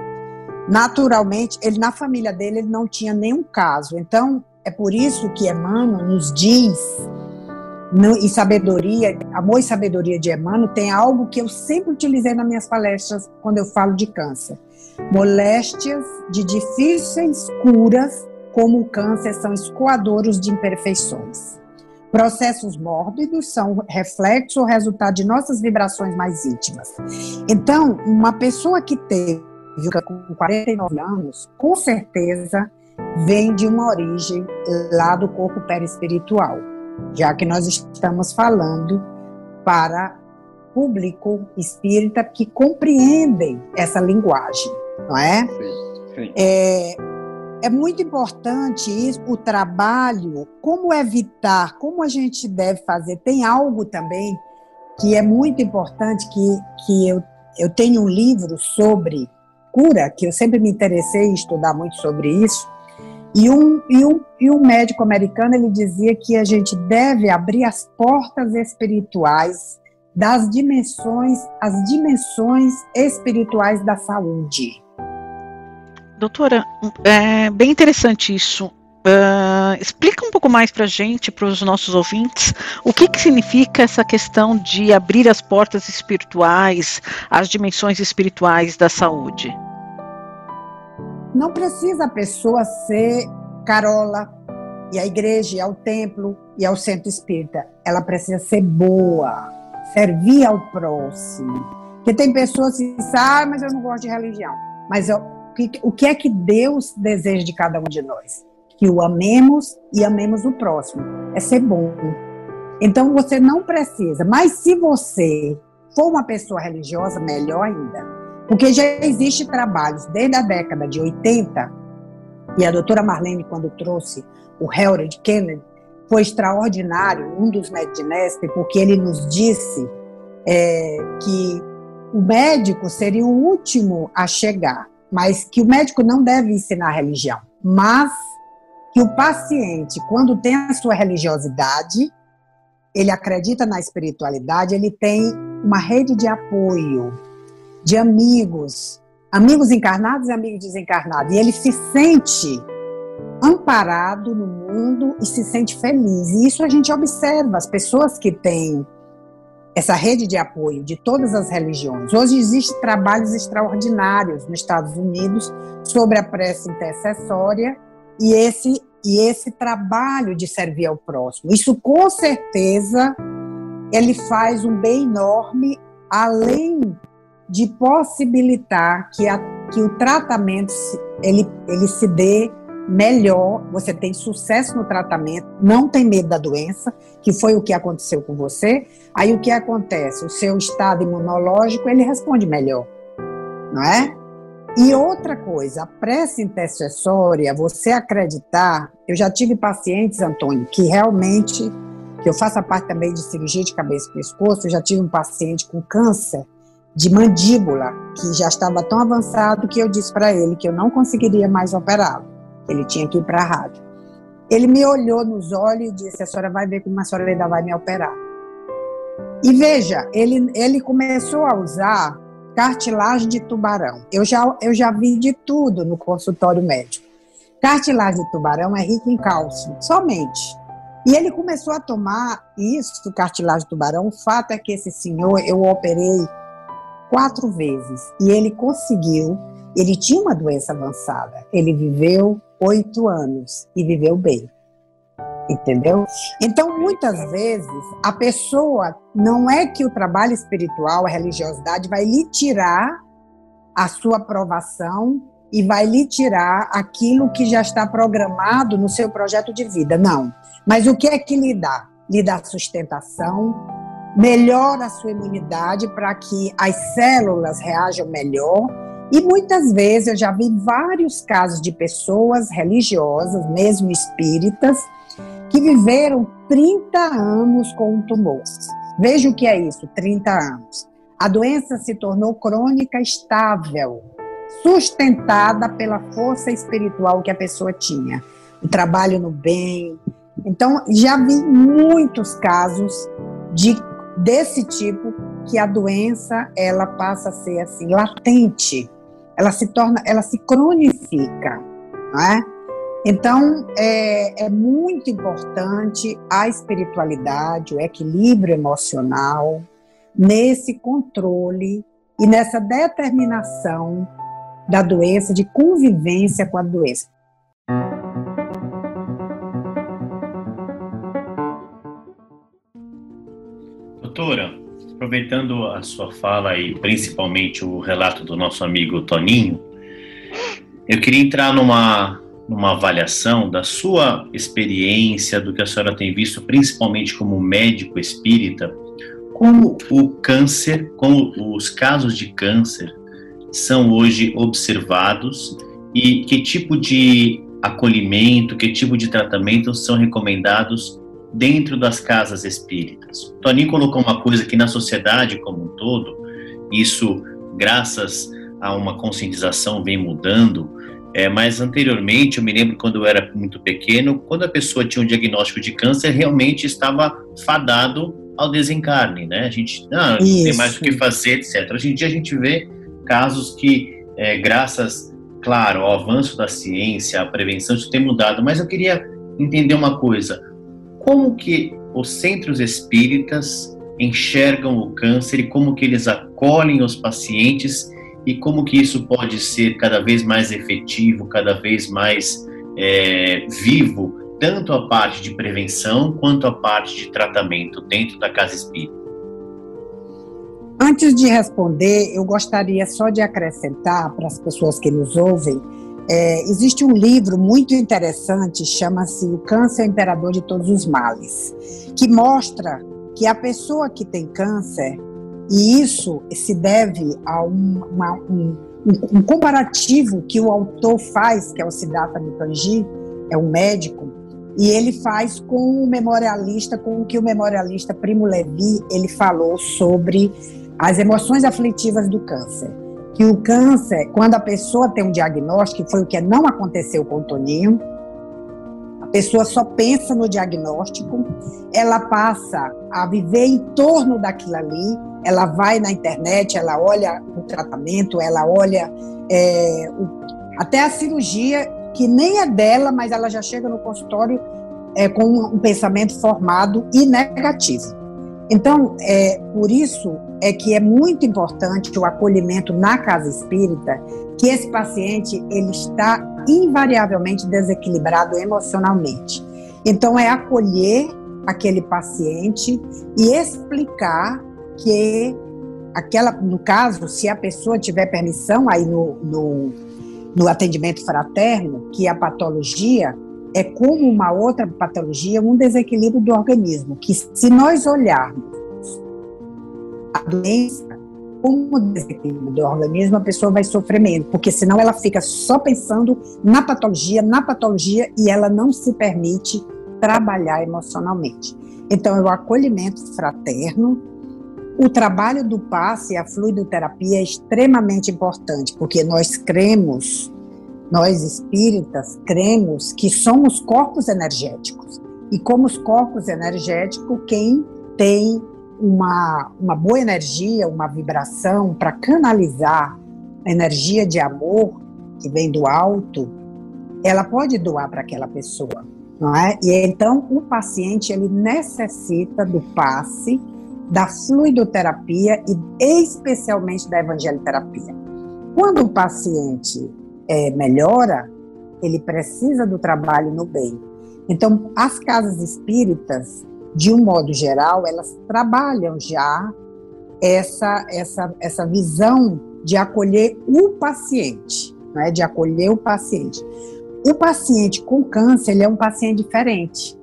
Naturalmente, ele na família dele ele não tinha nenhum caso. Então, é por isso que Emmanuel nos diz no, e sabedoria, amor e sabedoria de Emmanuel tem algo que eu sempre utilizei nas minhas palestras quando eu falo de câncer. Moléstias de difíceis curas, como o câncer, são escoadouros de imperfeições. Processos mórbidos são reflexo ou resultado de nossas vibrações mais íntimas. Então, uma pessoa que teve com 49 anos, com certeza vem de uma origem lá do corpo perispiritual, já que nós estamos falando para público espírita que compreendem essa linguagem não é? Sim, sim. É, é muito importante isso, o trabalho, como evitar, como a gente deve fazer. Tem algo também que é muito importante, que, que eu, eu tenho um livro sobre cura, que eu sempre me interessei em estudar muito sobre isso, e um, e, um, e um médico americano ele dizia que a gente deve abrir as portas espirituais das dimensões, as dimensões espirituais da saúde. Doutora, é bem interessante isso. Uh, explica um pouco mais para a gente, para os nossos ouvintes, o que, que significa essa questão de abrir as portas espirituais, as dimensões espirituais da saúde. Não precisa a pessoa ser carola, e a igreja, e ao templo, e ao centro espírita. Ela precisa ser boa, servir ao próximo. Porque tem pessoas que dizem, ah, mas eu não gosto de religião. Mas eu, o que é que Deus deseja de cada um de nós? que o amemos e amemos o próximo. É ser bom. Então você não precisa, mas se você for uma pessoa religiosa, melhor ainda. Porque já existe trabalhos desde a década de 80, e a doutora Marlene, quando trouxe o Harold Kennedy, foi extraordinário, um dos médicos porque ele nos disse é, que o médico seria o último a chegar, mas que o médico não deve ensinar religião, mas que o paciente, quando tem a sua religiosidade, ele acredita na espiritualidade, ele tem uma rede de apoio, de amigos, amigos encarnados e amigos desencarnados, e ele se sente amparado no mundo e se sente feliz. E isso a gente observa, as pessoas que têm essa rede de apoio de todas as religiões. Hoje existem trabalhos extraordinários nos Estados Unidos sobre a prece intercessória e esse e esse trabalho de servir ao próximo. Isso com certeza ele faz um bem enorme além de possibilitar que, a, que o tratamento ele, ele se dê melhor, você tem sucesso no tratamento, não tem medo da doença, que foi o que aconteceu com você. Aí o que acontece? O seu estado imunológico, ele responde melhor, não é? E outra coisa, a prece intercessória, você acreditar, eu já tive pacientes, Antônio, que realmente, que eu faço a parte também de cirurgia de cabeça e pescoço, eu já tive um paciente com câncer de mandíbula, que já estava tão avançado que eu disse para ele que eu não conseguiria mais operá-lo ele tinha que ir para a rádio. Ele me olhou nos olhos e disse: A senhora vai ver como a senhora ainda vai me operar. E veja, ele, ele começou a usar cartilagem de tubarão. Eu já, eu já vi de tudo no consultório médico. Cartilagem de tubarão é rica em cálcio, somente. E ele começou a tomar isso, cartilagem de tubarão. O fato é que esse senhor, eu operei quatro vezes e ele conseguiu. Ele tinha uma doença avançada. Ele viveu oito anos e viveu bem. Entendeu? Então, muitas vezes, a pessoa não é que o trabalho espiritual, a religiosidade, vai lhe tirar a sua aprovação e vai lhe tirar aquilo que já está programado no seu projeto de vida. Não. Mas o que é que lhe dá? Lhe dá sustentação, melhora a sua imunidade para que as células reajam melhor e muitas vezes eu já vi vários casos de pessoas religiosas, mesmo espíritas, que viveram 30 anos com um tumor. Veja o que é isso, 30 anos. A doença se tornou crônica estável, sustentada pela força espiritual que a pessoa tinha, o trabalho no bem. Então, já vi muitos casos de desse tipo que a doença ela passa a ser assim latente ela se torna, ela se cronifica, não é? Então, é, é muito importante a espiritualidade, o equilíbrio emocional, nesse controle e nessa determinação da doença, de convivência com a doença. Doutora, aproveitando a sua fala e principalmente o relato do nosso amigo Toninho, eu queria entrar numa, numa avaliação da sua experiência, do que a senhora tem visto, principalmente como médico espírita, como o câncer, como os casos de câncer são hoje observados e que tipo de acolhimento, que tipo de tratamento são recomendados dentro das casas espíritas. Toninho colocou uma coisa que na sociedade como um todo, isso graças a uma conscientização vem mudando, é, mas anteriormente, eu me lembro quando eu era muito pequeno, quando a pessoa tinha um diagnóstico de câncer, realmente estava fadado ao desencarne, né? A gente ah, não tem mais o que fazer, etc. Hoje em dia a gente vê casos que, é, graças, claro, ao avanço da ciência, à prevenção, isso tem mudado. Mas eu queria entender uma coisa: como que os centros espíritas enxergam o câncer e como que eles acolhem os pacientes e como que isso pode ser cada vez mais efetivo, cada vez mais é, vivo, tanto a parte de prevenção quanto a parte de tratamento dentro da casa espírita. Antes de responder, eu gostaria só de acrescentar para as pessoas que nos ouvem É, existe um livro muito interessante, chama-se O Câncer é Imperador de Todos os Males, que mostra que a pessoa que tem câncer, e isso se deve a um, uma, um, um, um comparativo que o autor faz, que é o Siddhartha Mukherjee, é um médico, e ele faz com o memorialista, com o que o memorialista Primo Levi, ele falou sobre as emoções aflitivas do câncer. Que o câncer, quando a pessoa tem um diagnóstico, que foi o que não aconteceu com o Toninho, a pessoa só pensa no diagnóstico, ela passa a viver em torno daquilo ali, ela vai na internet, ela olha o tratamento, ela olha é, o, até a cirurgia que nem é dela, mas ela já chega no consultório é, com um pensamento formado e negativo. Então, é, por isso é que é muito importante o acolhimento na casa espírita, que esse paciente ele está invariavelmente desequilibrado emocionalmente. Então, é acolher aquele paciente e explicar que aquela, no caso, se a pessoa tiver permissão aí no, no no atendimento fraterno que a patologia é como uma outra patologia, um desequilíbrio do organismo, que se nós olharmos a doença como desequilíbrio do organismo, a pessoa vai sofrer menos, porque senão ela fica só pensando na patologia, na patologia, e ela não se permite trabalhar emocionalmente. Então, é o acolhimento fraterno, o trabalho do passe a fluidoterapia é extremamente importante, porque nós cremos, nós espíritas cremos que somos corpos energéticos. E como os corpos energéticos, quem tem uma, uma boa energia, uma vibração para canalizar a energia de amor que vem do alto, ela pode doar para aquela pessoa, não é? E então o paciente ele necessita do passe da fluidoterapia e especialmente da evangeliterapia. Quando o paciente é, melhora, ele precisa do trabalho no bem. Então, as casas espíritas, de um modo geral, elas trabalham já essa, essa, essa visão de acolher o paciente, né? de acolher o paciente. O paciente com câncer, ele é um paciente diferente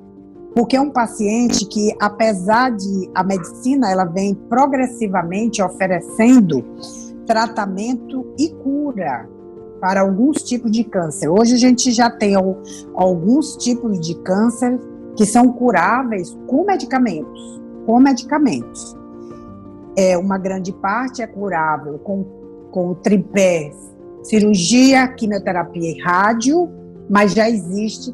porque é um paciente que, apesar de a medicina, ela vem progressivamente oferecendo tratamento e cura para alguns tipos de câncer. Hoje a gente já tem alguns tipos de câncer que são curáveis com medicamentos, com medicamentos. É uma grande parte é curável com com tripé cirurgia, quimioterapia e rádio, mas já existe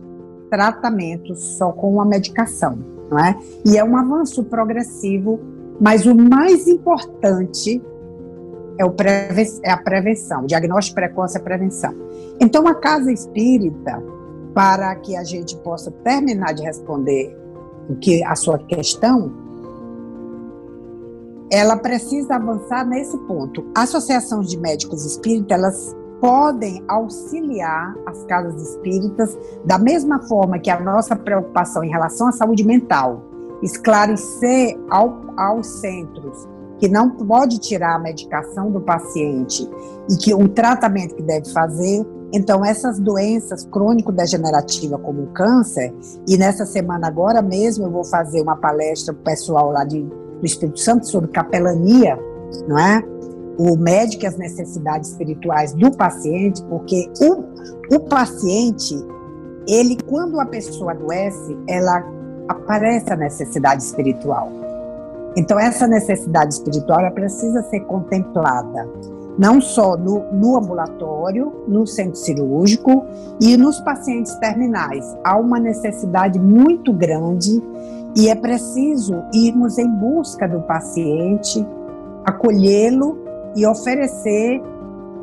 tratamento só com uma medicação, não é? E é um avanço progressivo, mas o mais importante é, o é a prevenção, o diagnóstico precoce é a prevenção. Então, a casa espírita, para que a gente possa terminar de responder o que a sua questão, ela precisa avançar nesse ponto. Associações de médicos espíritas, elas podem auxiliar as casas espíritas da mesma forma que a nossa preocupação em relação à saúde mental, esclarecer ao, aos centros que não pode tirar a medicação do paciente e que o tratamento que deve fazer. Então, essas doenças crônico-degenerativas como o câncer, e nessa semana agora mesmo eu vou fazer uma palestra pessoal lá de, do Espírito Santo sobre capelania, não é? o médico e as necessidades espirituais do paciente, porque o, o paciente, ele, quando a pessoa adoece, ela aparece a necessidade espiritual. Então, essa necessidade espiritual ela precisa ser contemplada, não só no, no ambulatório, no centro cirúrgico e nos pacientes terminais. Há uma necessidade muito grande e é preciso irmos em busca do paciente, acolhê-lo e oferecer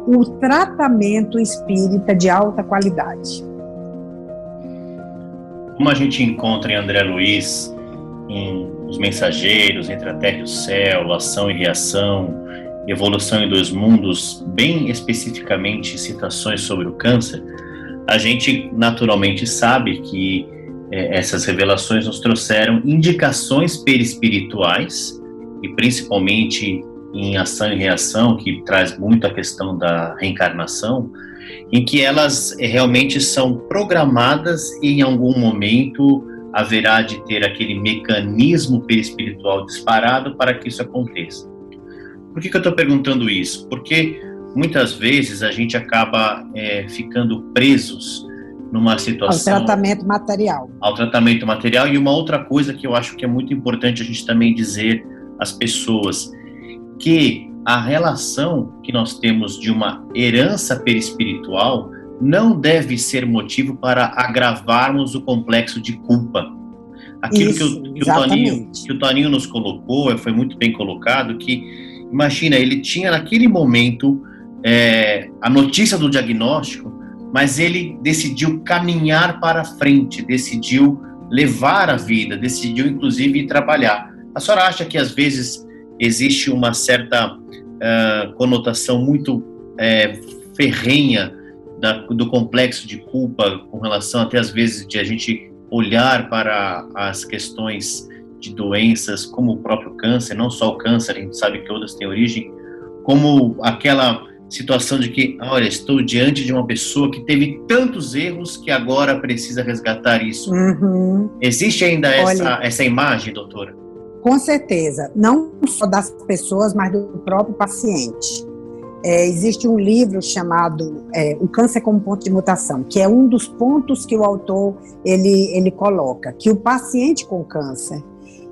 o tratamento espírita de alta qualidade. Como a gente encontra em André Luiz, em Os Mensageiros, Entre a Terra e o Céu, Ação e Reação, Evolução em Dois Mundos, bem especificamente citações sobre o câncer, a gente naturalmente sabe que é, essas revelações nos trouxeram indicações perispirituais e principalmente em ação e reação, que traz muito a questão da reencarnação, em que elas realmente são programadas e em algum momento haverá de ter aquele mecanismo perispiritual disparado para que isso aconteça. Por que, que eu estou perguntando isso? Porque muitas vezes a gente acaba é, ficando presos numa situação. Ao tratamento material. Ao tratamento material. E uma outra coisa que eu acho que é muito importante a gente também dizer às pessoas, que a relação que nós temos de uma herança perispiritual não deve ser motivo para agravarmos o complexo de culpa. Aquilo Isso, que, o, que, o Toninho, que o Toninho nos colocou, foi muito bem colocado, que imagina, ele tinha naquele momento é, a notícia do diagnóstico, mas ele decidiu caminhar para frente, decidiu levar a vida, decidiu inclusive trabalhar. A senhora acha que às vezes existe uma certa uh, conotação muito é, ferrenha da, do complexo de culpa com relação até às vezes de a gente olhar para as questões de doenças como o próprio câncer, não só o câncer, a gente sabe que outras têm origem, como aquela situação de que, olha, estou diante de uma pessoa que teve tantos erros que agora precisa resgatar isso. Uhum. Existe ainda essa, olha, essa imagem, doutora? Com certeza, não só das pessoas, mas do próprio paciente. É, existe um livro chamado é, O Câncer como Ponto de Mutação, que é um dos pontos que o autor ele, ele coloca, que o paciente com câncer,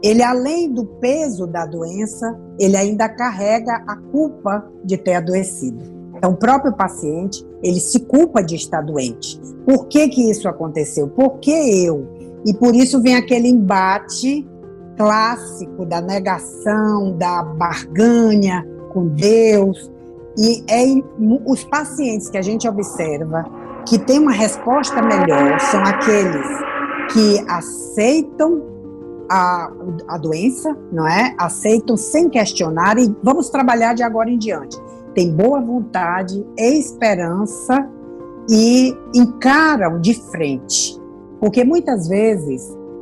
ele além do peso da doença, ele ainda carrega a culpa de ter adoecido. Então, o próprio paciente, ele se culpa de estar doente. Por que que isso aconteceu? Por que eu? E por isso vem aquele embate clássico da negação, da barganha com Deus. E é os pacientes que a gente observa que têm uma resposta melhor são aqueles que aceitam a, a doença, não é? Aceitam sem questionar e vamos trabalhar de agora em diante. Tem boa vontade, esperança e encaram de frente. Porque muitas vezes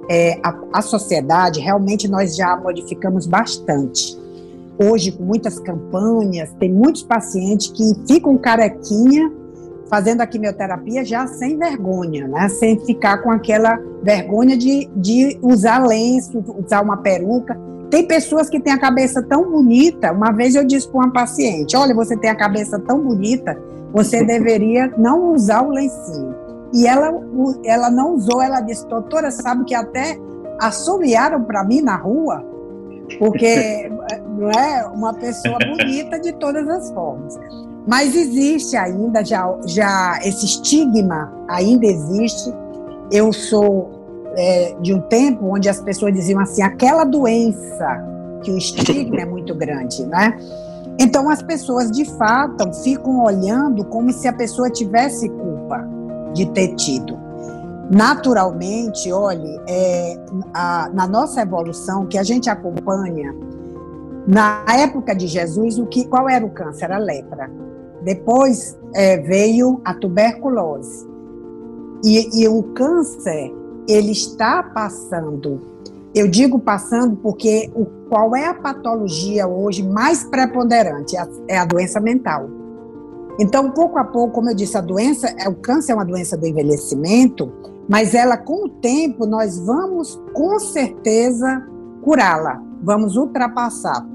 é, a, a sociedade, realmente nós já modificamos bastante. Hoje, com muitas campanhas, tem muitos pacientes que ficam carequinha fazendo a quimioterapia já sem vergonha, né? Sem ficar com aquela vergonha de, de usar lenço, usar uma peruca. Tem pessoas que têm a cabeça tão bonita. Uma vez eu disse para uma paciente: Olha, você tem a cabeça tão bonita, você deveria não usar o lencinho. E ela, ela não usou, ela disse, doutora, sabe que até assobiaram para mim na rua, porque não é uma pessoa bonita de todas as formas. Mas existe ainda, já, já esse estigma ainda existe. Eu sou é, de um tempo onde as pessoas diziam assim, aquela doença, que o estigma é muito grande, né? Então as pessoas de fato ficam olhando como se a pessoa tivesse culpa de ter tido. Naturalmente, olhe, é, na nossa evolução, que a gente acompanha, na época de Jesus, o que, qual era o câncer? A lepra. Depois é, veio a tuberculose. E, e o câncer, ele está passando. Eu digo passando porque o, qual é a patologia hoje mais preponderante? É a, é a doença mental. Então, pouco a pouco, como eu disse, a doença, é, o câncer é uma doença do envelhecimento, mas ela, com o tempo, nós vamos com certeza curá-la, vamos ultrapassar.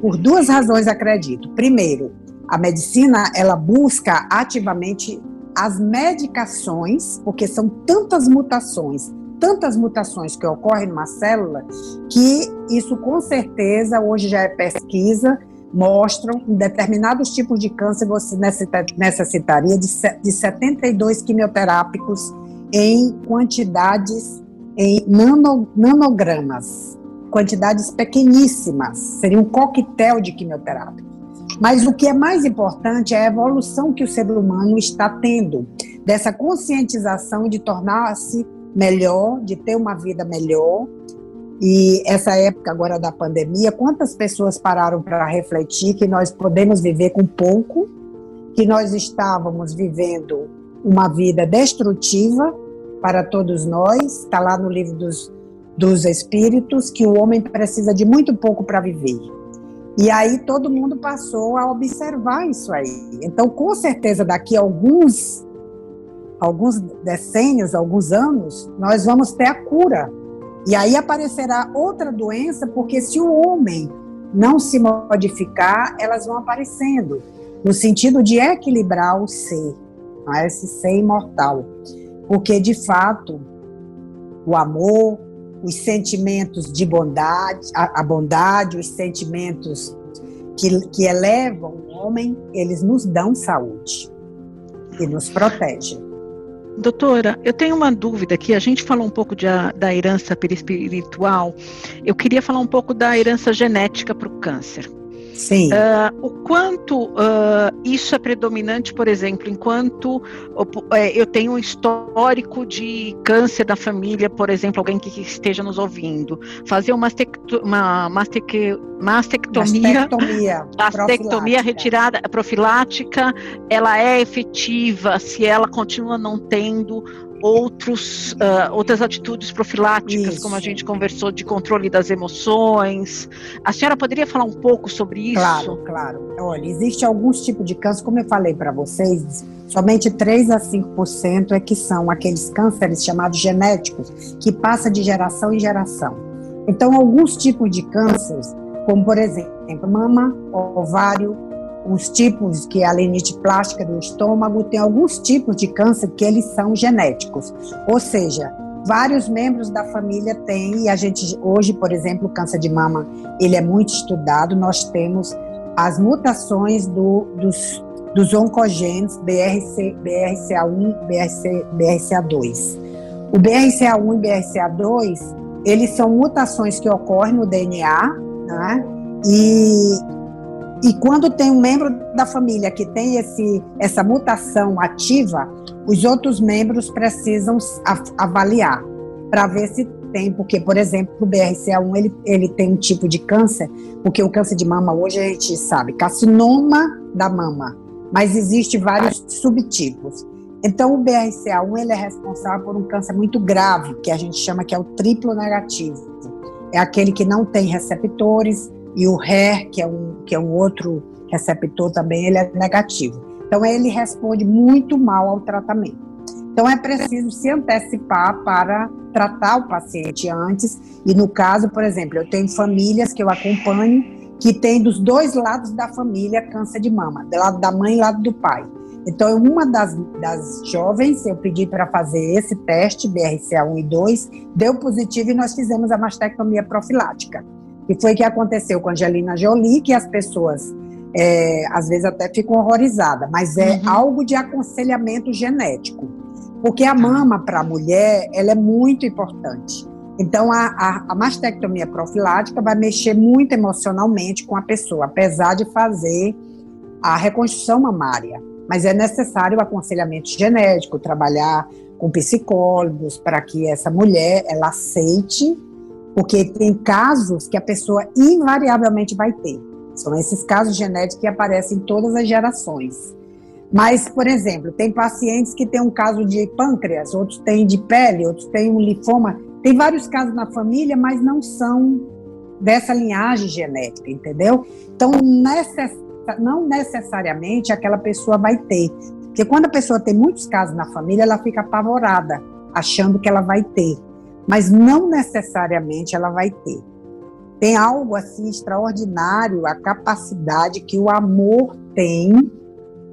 Por duas razões, acredito. Primeiro, a medicina ela busca ativamente as medicações, porque são tantas mutações, tantas mutações que ocorrem numa célula, que isso com certeza hoje já é pesquisa mostram em determinados tipos de câncer você necessitaria de, de 72 quimioterápicos em quantidades em nano, nanogramas, quantidades pequeníssimas, seria um coquetel de quimioterápicos. Mas o que é mais importante é a evolução que o ser humano está tendo, dessa conscientização de tornar-se melhor, de ter uma vida melhor, e essa época agora da pandemia, quantas pessoas pararam para refletir que nós podemos viver com pouco, que nós estávamos vivendo uma vida destrutiva para todos nós, está lá no livro dos, dos Espíritos, que o homem precisa de muito pouco para viver. E aí todo mundo passou a observar isso aí. Então, com certeza, daqui a alguns, alguns decênios, alguns anos, nós vamos ter a cura. E aí aparecerá outra doença, porque se o homem não se modificar, elas vão aparecendo, no sentido de equilibrar o ser, é? esse ser imortal. Porque, de fato, o amor, os sentimentos de bondade, a, a bondade, os sentimentos que, que elevam o homem, eles nos dão saúde e nos protegem. Doutora, eu tenho uma dúvida aqui. A gente falou um pouco de, da herança perispiritual. Eu queria falar um pouco da herança genética para o câncer. Sim. Uh, o quanto uh, isso é predominante, por exemplo, enquanto uh, eu tenho um histórico de câncer da família, por exemplo, alguém que, que esteja nos ouvindo, fazer uma, mastectomia, mastectomia, mastectomia retirada profilática, ela é efetiva se ela continua não tendo outros, uh, outras atitudes profiláticas, isso. como a gente conversou, de controle das emoções. A senhora poderia falar um pouco sobre isso? Claro, claro. Olha, existe alguns tipos de câncer, como eu falei para vocês, somente 3 a 5% é que são aqueles cânceres chamados genéticos, que passa de geração em geração. Então, alguns tipos de cânceres, como por exemplo, mama, ovário, os tipos que é a limite plástica do estômago, tem alguns tipos de câncer que eles são genéticos. Ou seja, vários membros da família têm, e a gente hoje, por exemplo, o câncer de mama, ele é muito estudado, nós temos as mutações do, dos, dos BRC, BRCA1, BRC, BRCA2. O BRCA1 e BRCA2, eles são mutações que ocorrem no DNA, né? E e quando tem um membro da família que tem esse, essa mutação ativa, os outros membros precisam avaliar para ver se tem, porque, por exemplo, o BRCA1 ele, ele tem um tipo de câncer, porque o câncer de mama hoje a gente sabe, carcinoma da mama, mas existe vários subtipos. Então, o BRCA1 ele é responsável por um câncer muito grave, que a gente chama que é o triplo negativo. É aquele que não tem receptores, e o HER, que é um, que é um outro receptor também, ele é negativo. Então, ele responde muito mal ao tratamento. Então, é preciso se antecipar para tratar o paciente antes. E no caso, por exemplo, eu tenho famílias que eu acompanho que tem dos dois lados da família câncer de mama, do lado da mãe e lado do pai. Então, uma das, das jovens, eu pedi para fazer esse teste, BRCA1 e 2, deu positivo e nós fizemos a mastectomia profilática que foi que aconteceu com a Angelina Jolie, que as pessoas é, às vezes até ficam horrorizadas, mas é uhum. algo de aconselhamento genético, porque a mama para a mulher ela é muito importante. Então a, a, a mastectomia profilática vai mexer muito emocionalmente com a pessoa, apesar de fazer a reconstrução mamária, mas é necessário o aconselhamento genético, trabalhar com psicólogos para que essa mulher ela aceite porque tem casos que a pessoa invariavelmente vai ter. São esses casos genéticos que aparecem em todas as gerações. Mas, por exemplo, tem pacientes que têm um caso de pâncreas, outros têm de pele, outros têm um linfoma. Tem vários casos na família, mas não são dessa linhagem genética, entendeu? Então, necess... não necessariamente aquela pessoa vai ter. Porque quando a pessoa tem muitos casos na família, ela fica apavorada, achando que ela vai ter mas não necessariamente ela vai ter. Tem algo assim extraordinário, a capacidade que o amor tem,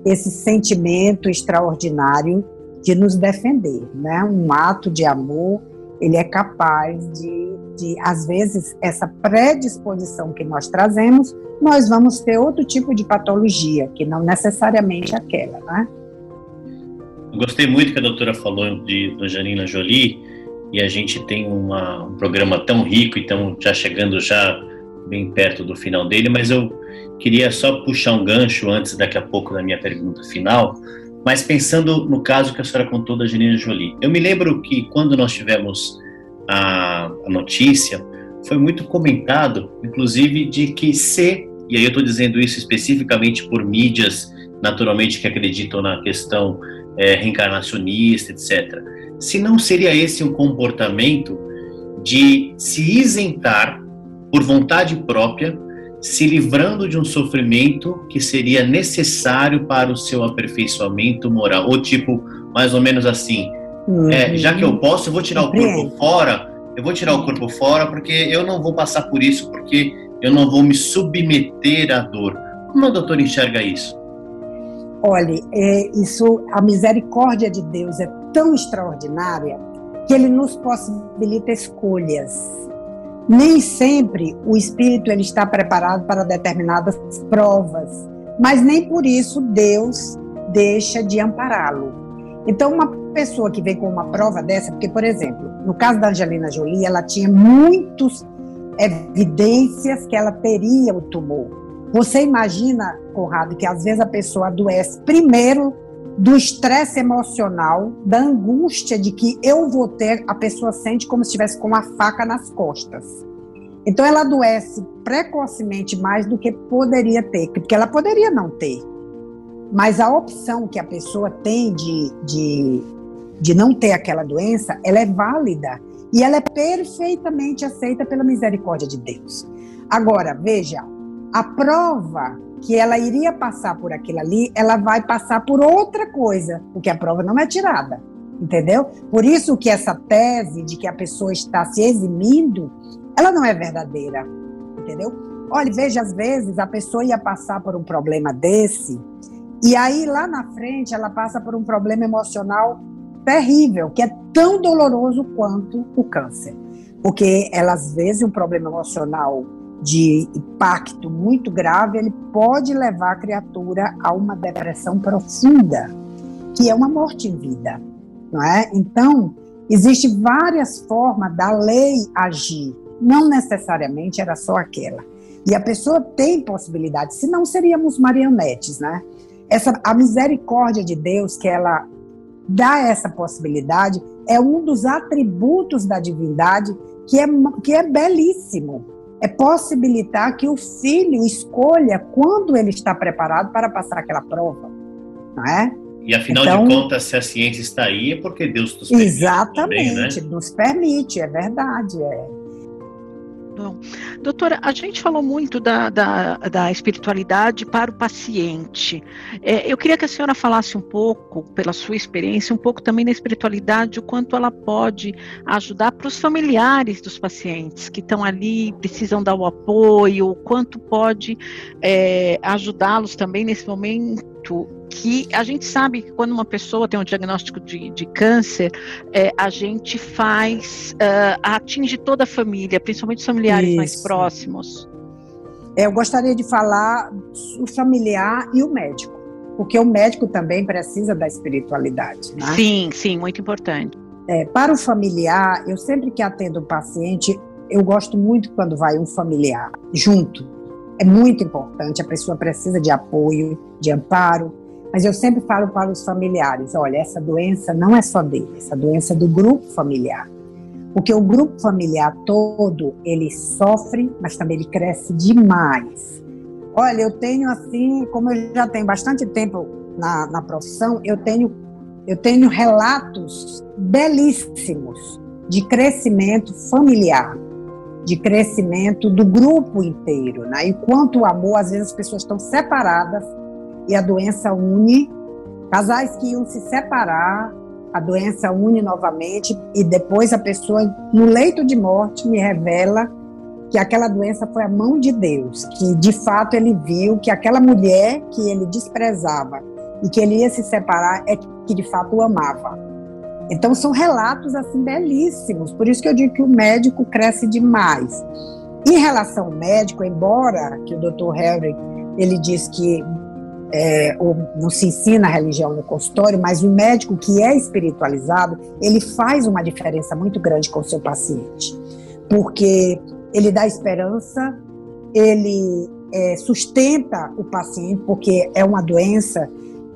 esse sentimento extraordinário de nos defender, né? Um ato de amor, ele é capaz de, de às vezes, essa predisposição que nós trazemos, nós vamos ter outro tipo de patologia, que não necessariamente aquela, né? gostei muito que a doutora falou de Janina Jolie, e a gente tem uma, um programa tão rico e tão já chegando já bem perto do final dele, mas eu queria só puxar um gancho antes daqui a pouco da minha pergunta final, mas pensando no caso que a senhora contou da Angelina Jolie. Eu me lembro que quando nós tivemos a, a notícia, foi muito comentado, inclusive, de que se, e aí eu estou dizendo isso especificamente por mídias, naturalmente, que acreditam na questão é, reencarnacionista, etc., se não seria esse um comportamento de se isentar por vontade própria se livrando de um sofrimento que seria necessário para o seu aperfeiçoamento moral. Ou tipo, mais ou menos assim, uhum. é, já que eu posso, eu vou tirar o corpo fora, eu vou tirar o corpo fora porque eu não vou passar por isso, porque eu não vou me submeter à dor. Como o doutor enxerga isso? Olhe, é, isso, a misericórdia de Deus é tão extraordinária que ele nos possibilita escolhas. Nem sempre o espírito ele está preparado para determinadas provas, mas nem por isso Deus deixa de ampará-lo. Então, uma pessoa que vem com uma prova dessa, porque, por exemplo, no caso da Angelina Jolie, ela tinha muitas evidências que ela teria o tumor. Você imagina, Conrado, que às vezes a pessoa adoece primeiro do estresse emocional, da angústia de que eu vou ter, a pessoa sente como se estivesse com uma faca nas costas. Então ela adoece precocemente mais do que poderia ter, porque ela poderia não ter. Mas a opção que a pessoa tem de, de, de não ter aquela doença, ela é válida e ela é perfeitamente aceita pela misericórdia de Deus. Agora, veja, a prova que ela iria passar por aquilo ali, ela vai passar por outra coisa, porque a prova não é tirada, entendeu? Por isso que essa tese de que a pessoa está se eximindo, ela não é verdadeira, entendeu? Olha, veja, às vezes a pessoa ia passar por um problema desse, e aí lá na frente ela passa por um problema emocional terrível, que é tão doloroso quanto o câncer. Porque ela, às vezes, um problema emocional de impacto muito grave, ele pode levar a criatura a uma depressão profunda, que é uma morte em vida, não é? Então, existem várias formas da lei agir, não necessariamente era só aquela. E a pessoa tem possibilidade, senão seríamos marionetes, né? Essa, a misericórdia de Deus que ela dá essa possibilidade é um dos atributos da divindade que é, que é belíssimo é possibilitar que o filho escolha quando ele está preparado para passar aquela prova, não é? E afinal então, de contas, se a ciência está aí, é porque Deus nos permite. Exatamente, também, né? nos permite, é verdade. É. Bom, doutora, a gente falou muito da, da, da espiritualidade para o paciente. É, eu queria que a senhora falasse um pouco, pela sua experiência, um pouco também da espiritualidade, o quanto ela pode ajudar para os familiares dos pacientes que estão ali, precisam dar o apoio, o quanto pode é, ajudá-los também nesse momento que a gente sabe que quando uma pessoa tem um diagnóstico de, de câncer, é, a gente faz, uh, atinge toda a família, principalmente os familiares Isso. mais próximos. É, eu gostaria de falar o familiar e o médico, porque o médico também precisa da espiritualidade. Né? Sim, sim, muito importante. É, para o familiar, eu sempre que atendo o paciente, eu gosto muito quando vai um familiar junto. É muito importante, a pessoa precisa de apoio, de amparo, mas eu sempre falo para os familiares: olha, essa doença não é só dele, essa doença é do grupo familiar. Porque o grupo familiar todo, ele sofre, mas também ele cresce demais. Olha, eu tenho assim, como eu já tenho bastante tempo na, na profissão, eu tenho, eu tenho relatos belíssimos de crescimento familiar, de crescimento do grupo inteiro. Né? E quanto o amor, às vezes as pessoas estão separadas e a doença une. Casais que iam se separar, a doença une novamente e depois a pessoa, no leito de morte, me revela que aquela doença foi a mão de Deus, que de fato ele viu que aquela mulher que ele desprezava e que ele ia se separar é que de fato o amava. Então são relatos assim belíssimos, por isso que eu digo que o médico cresce demais. Em relação ao médico, embora que o Dr. Harry ele diz que é, ou não se ensina a religião no consultório, mas o médico que é espiritualizado, ele faz uma diferença muito grande com o seu paciente, porque ele dá esperança, ele é, sustenta o paciente, porque é uma doença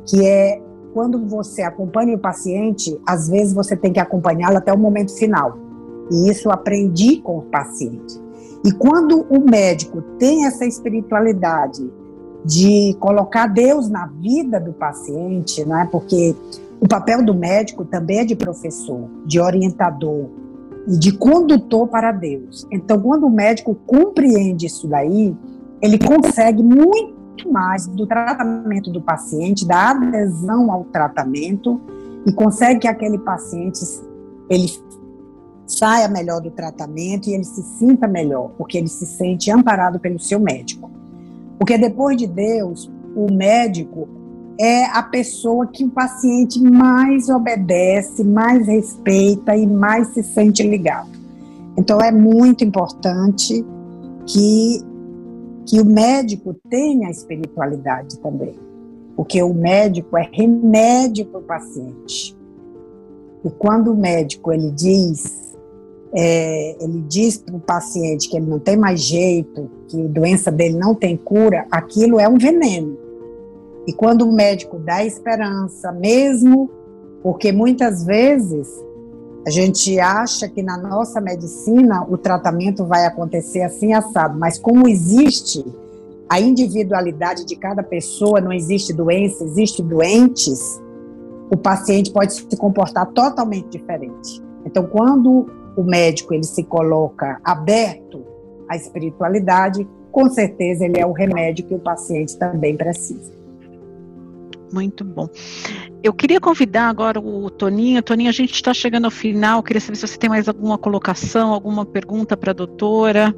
que é quando você acompanha o paciente, às vezes você tem que acompanhá-lo até o momento final. E isso eu aprendi com o paciente. E quando o médico tem essa espiritualidade de colocar Deus na vida do paciente, né? porque o papel do médico também é de professor, de orientador e de condutor para Deus. Então, quando o médico compreende isso daí, ele consegue muito mais do tratamento do paciente, da adesão ao tratamento e consegue que aquele paciente ele saia melhor do tratamento e ele se sinta melhor, porque ele se sente amparado pelo seu médico. Porque depois de Deus, o médico é a pessoa que o paciente mais obedece, mais respeita e mais se sente ligado. Então é muito importante que, que o médico tenha espiritualidade também, porque o médico é remédio para o paciente. E quando o médico ele diz, é, ele diz para o paciente que ele não tem mais jeito, que a doença dele não tem cura, aquilo é um veneno. E quando o médico dá esperança, mesmo porque muitas vezes a gente acha que na nossa medicina o tratamento vai acontecer assim assado, mas como existe a individualidade de cada pessoa, não existe doença, existe doentes, o paciente pode se comportar totalmente diferente. Então, quando o médico ele se coloca aberto à espiritualidade, com certeza ele é o remédio que o paciente também precisa. Muito bom. Eu queria convidar agora o Toninho. Toninho, a gente está chegando ao final. Queria saber se você tem mais alguma colocação, alguma pergunta para a doutora.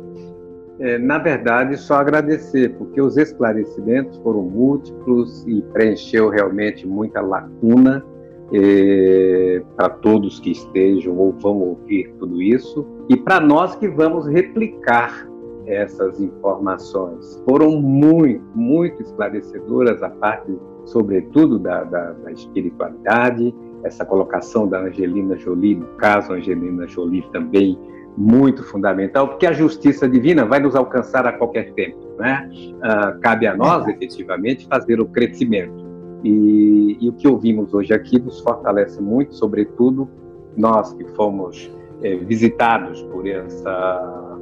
É, na verdade, só agradecer, porque os esclarecimentos foram múltiplos e preencheu realmente muita lacuna é, para todos que estejam ou vão ouvir tudo isso e para nós que vamos replicar essas informações. Foram muito, muito esclarecedoras a parte sobretudo da, da, da, espiritualidade, essa colocação da Angelina Jolie, no caso Angelina Jolie também muito fundamental, porque a justiça divina vai nos alcançar a qualquer tempo, né? Uh, cabe a nós, efetivamente, fazer o crescimento. E, e, o que ouvimos hoje aqui nos fortalece muito, sobretudo nós que fomos é, visitados por essa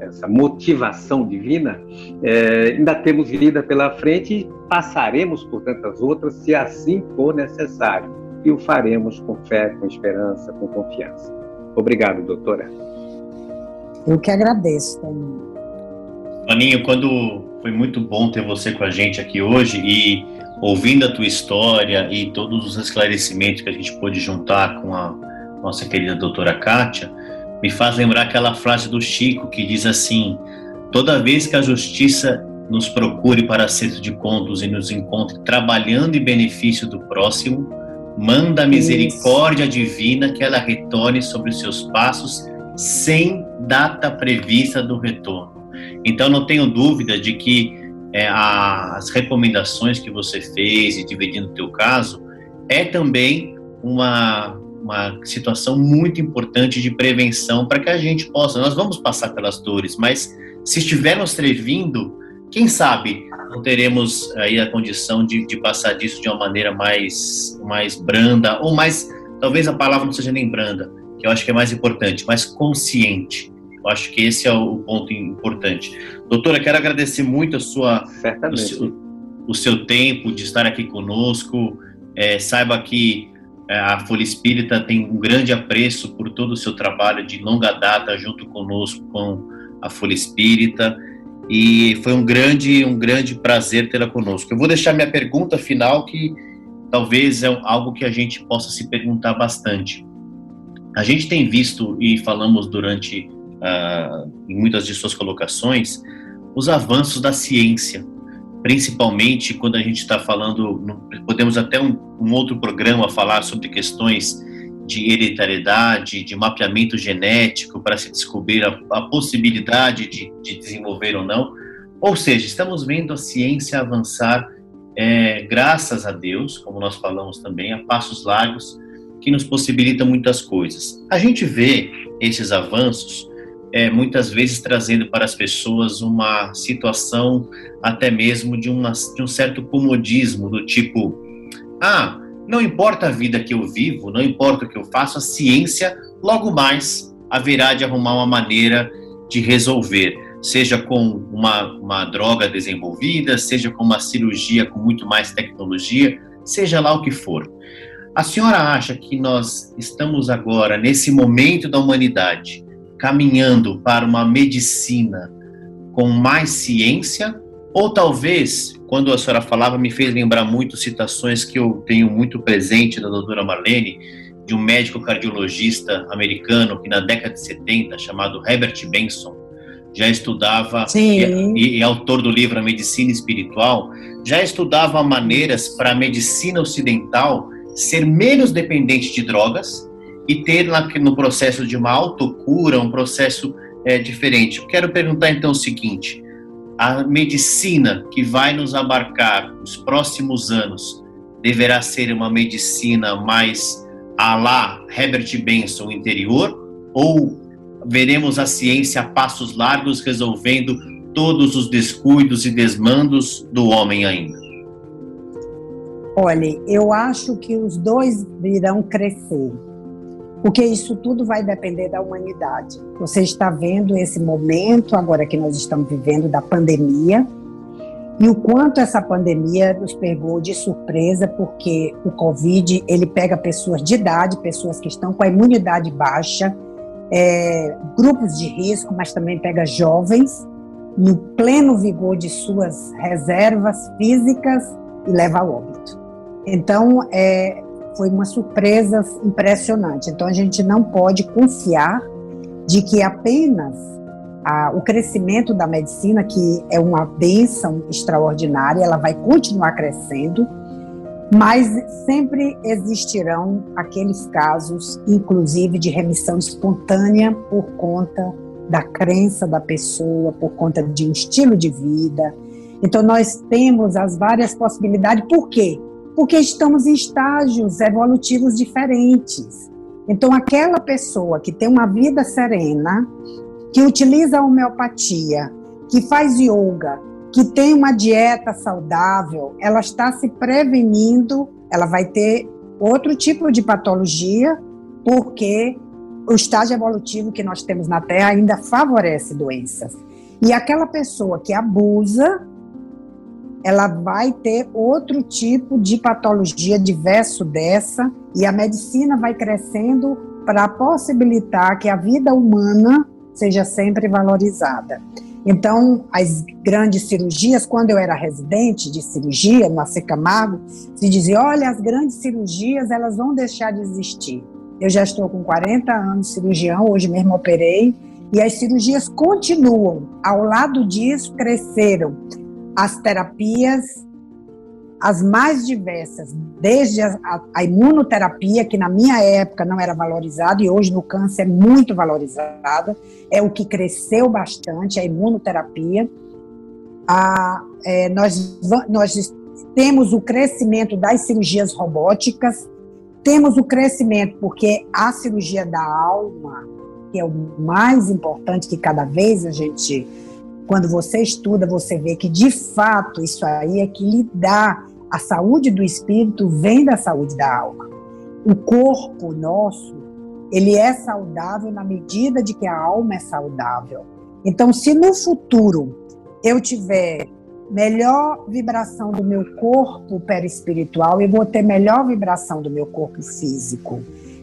essa motivação divina, é, ainda temos vida pela frente e passaremos por tantas outras, se assim for necessário. E o faremos com fé, com esperança, com confiança. Obrigado, doutora. Eu que agradeço, Toninho. Toninho, quando foi muito bom ter você com a gente aqui hoje e ouvindo a tua história e todos os esclarecimentos que a gente pôde juntar com a nossa querida doutora Kátia, me faz lembrar aquela frase do Chico que diz assim: toda vez que a justiça nos procure para acerto de contas e nos encontre trabalhando em benefício do próximo, manda a misericórdia Isso. divina que ela retorne sobre os seus passos sem data prevista do retorno. Então não tenho dúvida de que é, as recomendações que você fez e dividindo o teu caso é também uma uma situação muito importante de prevenção para que a gente possa. Nós vamos passar pelas dores, mas se estivermos trevindo, quem sabe não teremos aí a condição de, de passar disso de uma maneira mais, mais branda, ou mais, talvez a palavra não seja nem branda, que eu acho que é mais importante, mais consciente. Eu acho que esse é o ponto importante. Doutora, quero agradecer muito a sua, o seu, o, seu, tempo de estar aqui conosco. É, saiba que a Folha Espírita tem um grande apreço por todo o seu trabalho de longa data junto conosco com a Folha Espírita e foi um grande um grande prazer tê-la conosco. Eu vou deixar minha pergunta final que talvez é algo que a gente possa se perguntar bastante. A gente tem visto e falamos durante uh, em muitas de suas colocações os avanços da ciência principalmente quando a gente está falando, podemos até um, um, outro programa falar sobre questões de hereditariedade, de mapeamento genético para se descobrir a, a possibilidade de, de, desenvolver ou não. Ou seja, estamos vendo a ciência avançar, é, graças a Deus, como nós falamos também, a passos largos, que nos possibilitam muitas coisas. A gente vê esses avanços é, muitas vezes trazendo para as pessoas uma situação até mesmo de, uma, de um certo comodismo, do tipo: ah, não importa a vida que eu vivo, não importa o que eu faço, a ciência logo mais haverá de arrumar uma maneira de resolver, seja com uma, uma droga desenvolvida, seja com uma cirurgia com muito mais tecnologia, seja lá o que for. A senhora acha que nós estamos agora, nesse momento da humanidade, caminhando para uma medicina com mais ciência Ou talvez, quando a senhora falava, me fez lembrar muito citações que eu tenho muito presente da doutora Marlene, de um médico cardiologista americano que na década de 70, chamado Herbert Benson, já estudava, e, e, e, autor do livro A Medicina Espiritual, já estudava maneiras para a medicina ocidental ser menos dependente de drogas e ter no processo de uma autocura um processo é, diferente. Quero perguntar então o seguinte: a medicina que vai nos abarcar nos próximos anos deverá ser uma medicina mais a lá Herbert Benson interior ou veremos a ciência a passos largos resolvendo todos os descuidos e desmandos do homem ainda? Olha, eu acho que os dois virão crescer porque isso tudo vai depender da humanidade. Você está vendo esse momento agora que nós estamos vivendo da pandemia e o quanto essa pandemia nos pegou de surpresa, porque o Covid ele pega pessoas de idade, pessoas que estão com a imunidade baixa, é, grupos de risco, mas também pega jovens no pleno vigor de suas reservas físicas e leva ao óbito. Então, é, foi uma surpresa impressionante. Então a gente não pode confiar de que apenas a, o crescimento da medicina, que é uma bênção extraordinária, ela vai continuar crescendo, mas sempre existirão aqueles casos, inclusive de remissão espontânea por conta da crença da pessoa, por conta de um estilo de vida. Então nós temos as várias possibilidades. Por quê? Porque estamos em estágios evolutivos diferentes. Então, aquela pessoa que tem uma vida serena, que utiliza a homeopatia, que faz yoga, que tem uma dieta saudável, ela está se prevenindo, ela vai ter outro tipo de patologia, porque o estágio evolutivo que nós temos na Terra ainda favorece doenças. E aquela pessoa que abusa, ela vai ter outro tipo de patologia diverso dessa, e a medicina vai crescendo para possibilitar que a vida humana seja sempre valorizada. Então, as grandes cirurgias, quando eu era residente de cirurgia no AC Camargo, se dizia: olha, as grandes cirurgias elas vão deixar de existir. Eu já estou com 40 anos de cirurgião, hoje mesmo operei, e as cirurgias continuam. Ao lado disso, cresceram as terapias as mais diversas, desde a, a, imunoterapia, que na minha época não era valorizada e hoje no câncer é muito valorizada, é o que cresceu bastante, a imunoterapia. A, é, nós, nós temos o crescimento das cirurgias robóticas, temos o crescimento porque a cirurgia da alma, que é o mais importante que cada vez a gente quando você estuda, você vê que de fato isso aí é que lhe dá a saúde do espírito vem da saúde da alma. O corpo nosso, ele é saudável na medida de que a alma é saudável. Então, se no futuro eu tiver melhor vibração do meu corpo perispiritual, eu vou ter melhor vibração do meu corpo físico.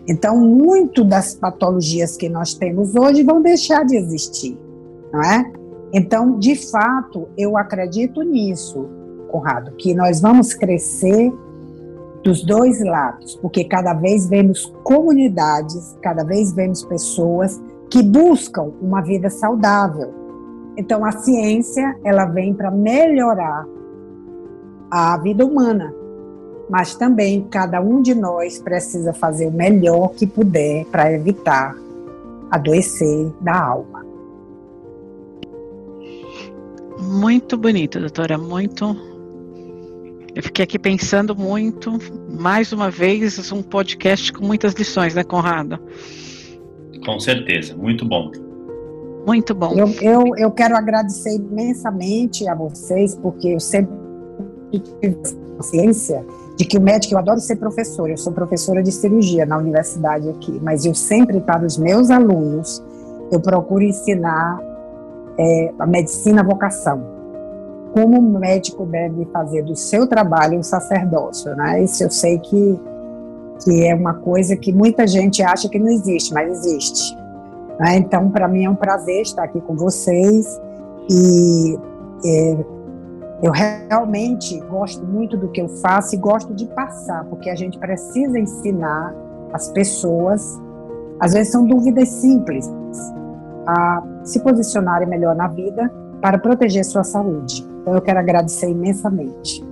Então, muito das patologias que nós temos hoje vão deixar de existir, não é? Então, de fato, eu acredito nisso, Conrado, que nós vamos crescer dos dois lados, porque cada vez vemos comunidades, cada vez vemos pessoas que buscam uma vida saudável. Então, a ciência, ela vem para melhorar a vida humana, mas também cada um de nós precisa fazer o melhor que puder para evitar adoecer da alma. Muito bonito, doutora, muito. Eu fiquei aqui pensando muito. Mais uma vez, um podcast com muitas lições, né, Conrado? Com certeza, muito bom. Muito bom. Eu, eu, eu quero agradecer imensamente a vocês, porque eu sempre tive consciência de que o médico, eu adoro ser professora, eu sou professora de cirurgia na universidade aqui, mas eu sempre, para os meus alunos, eu procuro ensinar é, a medicina vocação. Como o médico deve fazer do seu trabalho um sacerdócio, né? Isso eu sei que, que é uma coisa que muita gente acha que não existe, mas existe. Né? Então, para mim é um prazer estar aqui com vocês e é, Eu realmente gosto muito do que eu faço e gosto de passar, porque a gente precisa ensinar as pessoas, às vezes são dúvidas simples, a se posicionarem melhor na vida para proteger sua saúde. Então eu quero agradecer imensamente.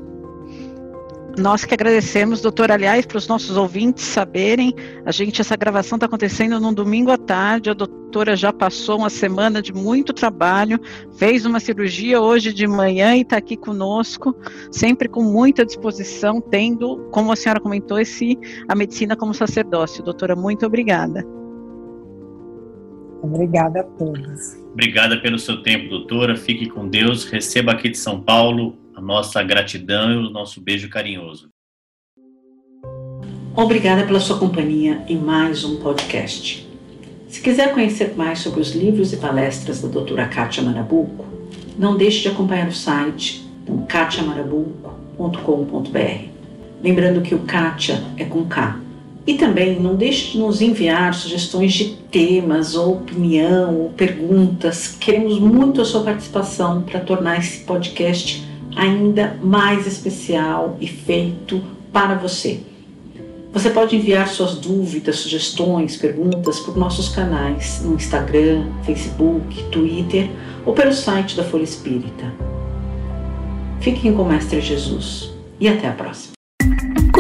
Nós que agradecemos, doutor. Aliás, para os nossos ouvintes saberem, a gente, essa gravação está acontecendo num domingo à tarde. A doutora já passou uma semana de muito trabalho, fez uma cirurgia hoje de manhã e está aqui conosco, sempre com muita disposição, tendo, como a senhora comentou, esse, a medicina como sacerdócio. Doutora, muito obrigada. Obrigada a todos. Obrigada pelo seu tempo, doutora. Fique com Deus. Receba aqui de São Paulo a nossa gratidão e o nosso beijo carinhoso. Obrigada pela sua companhia em mais um podcast. Se quiser conhecer mais sobre os livros e palestras da doutora Kátia Marabuco, não deixe de acompanhar o site katiamarabuco.com.br. Lembrando que o Kátia é com K. E também não deixe de nos enviar sugestões de temas, ou opinião, ou perguntas. Queremos muito a sua participação para tornar esse podcast ainda mais especial e feito para você. Você pode enviar suas dúvidas, sugestões, perguntas por nossos canais no Instagram, Facebook, Twitter ou pelo site da Folha Espírita. Fiquem com o Mestre Jesus e até a próxima.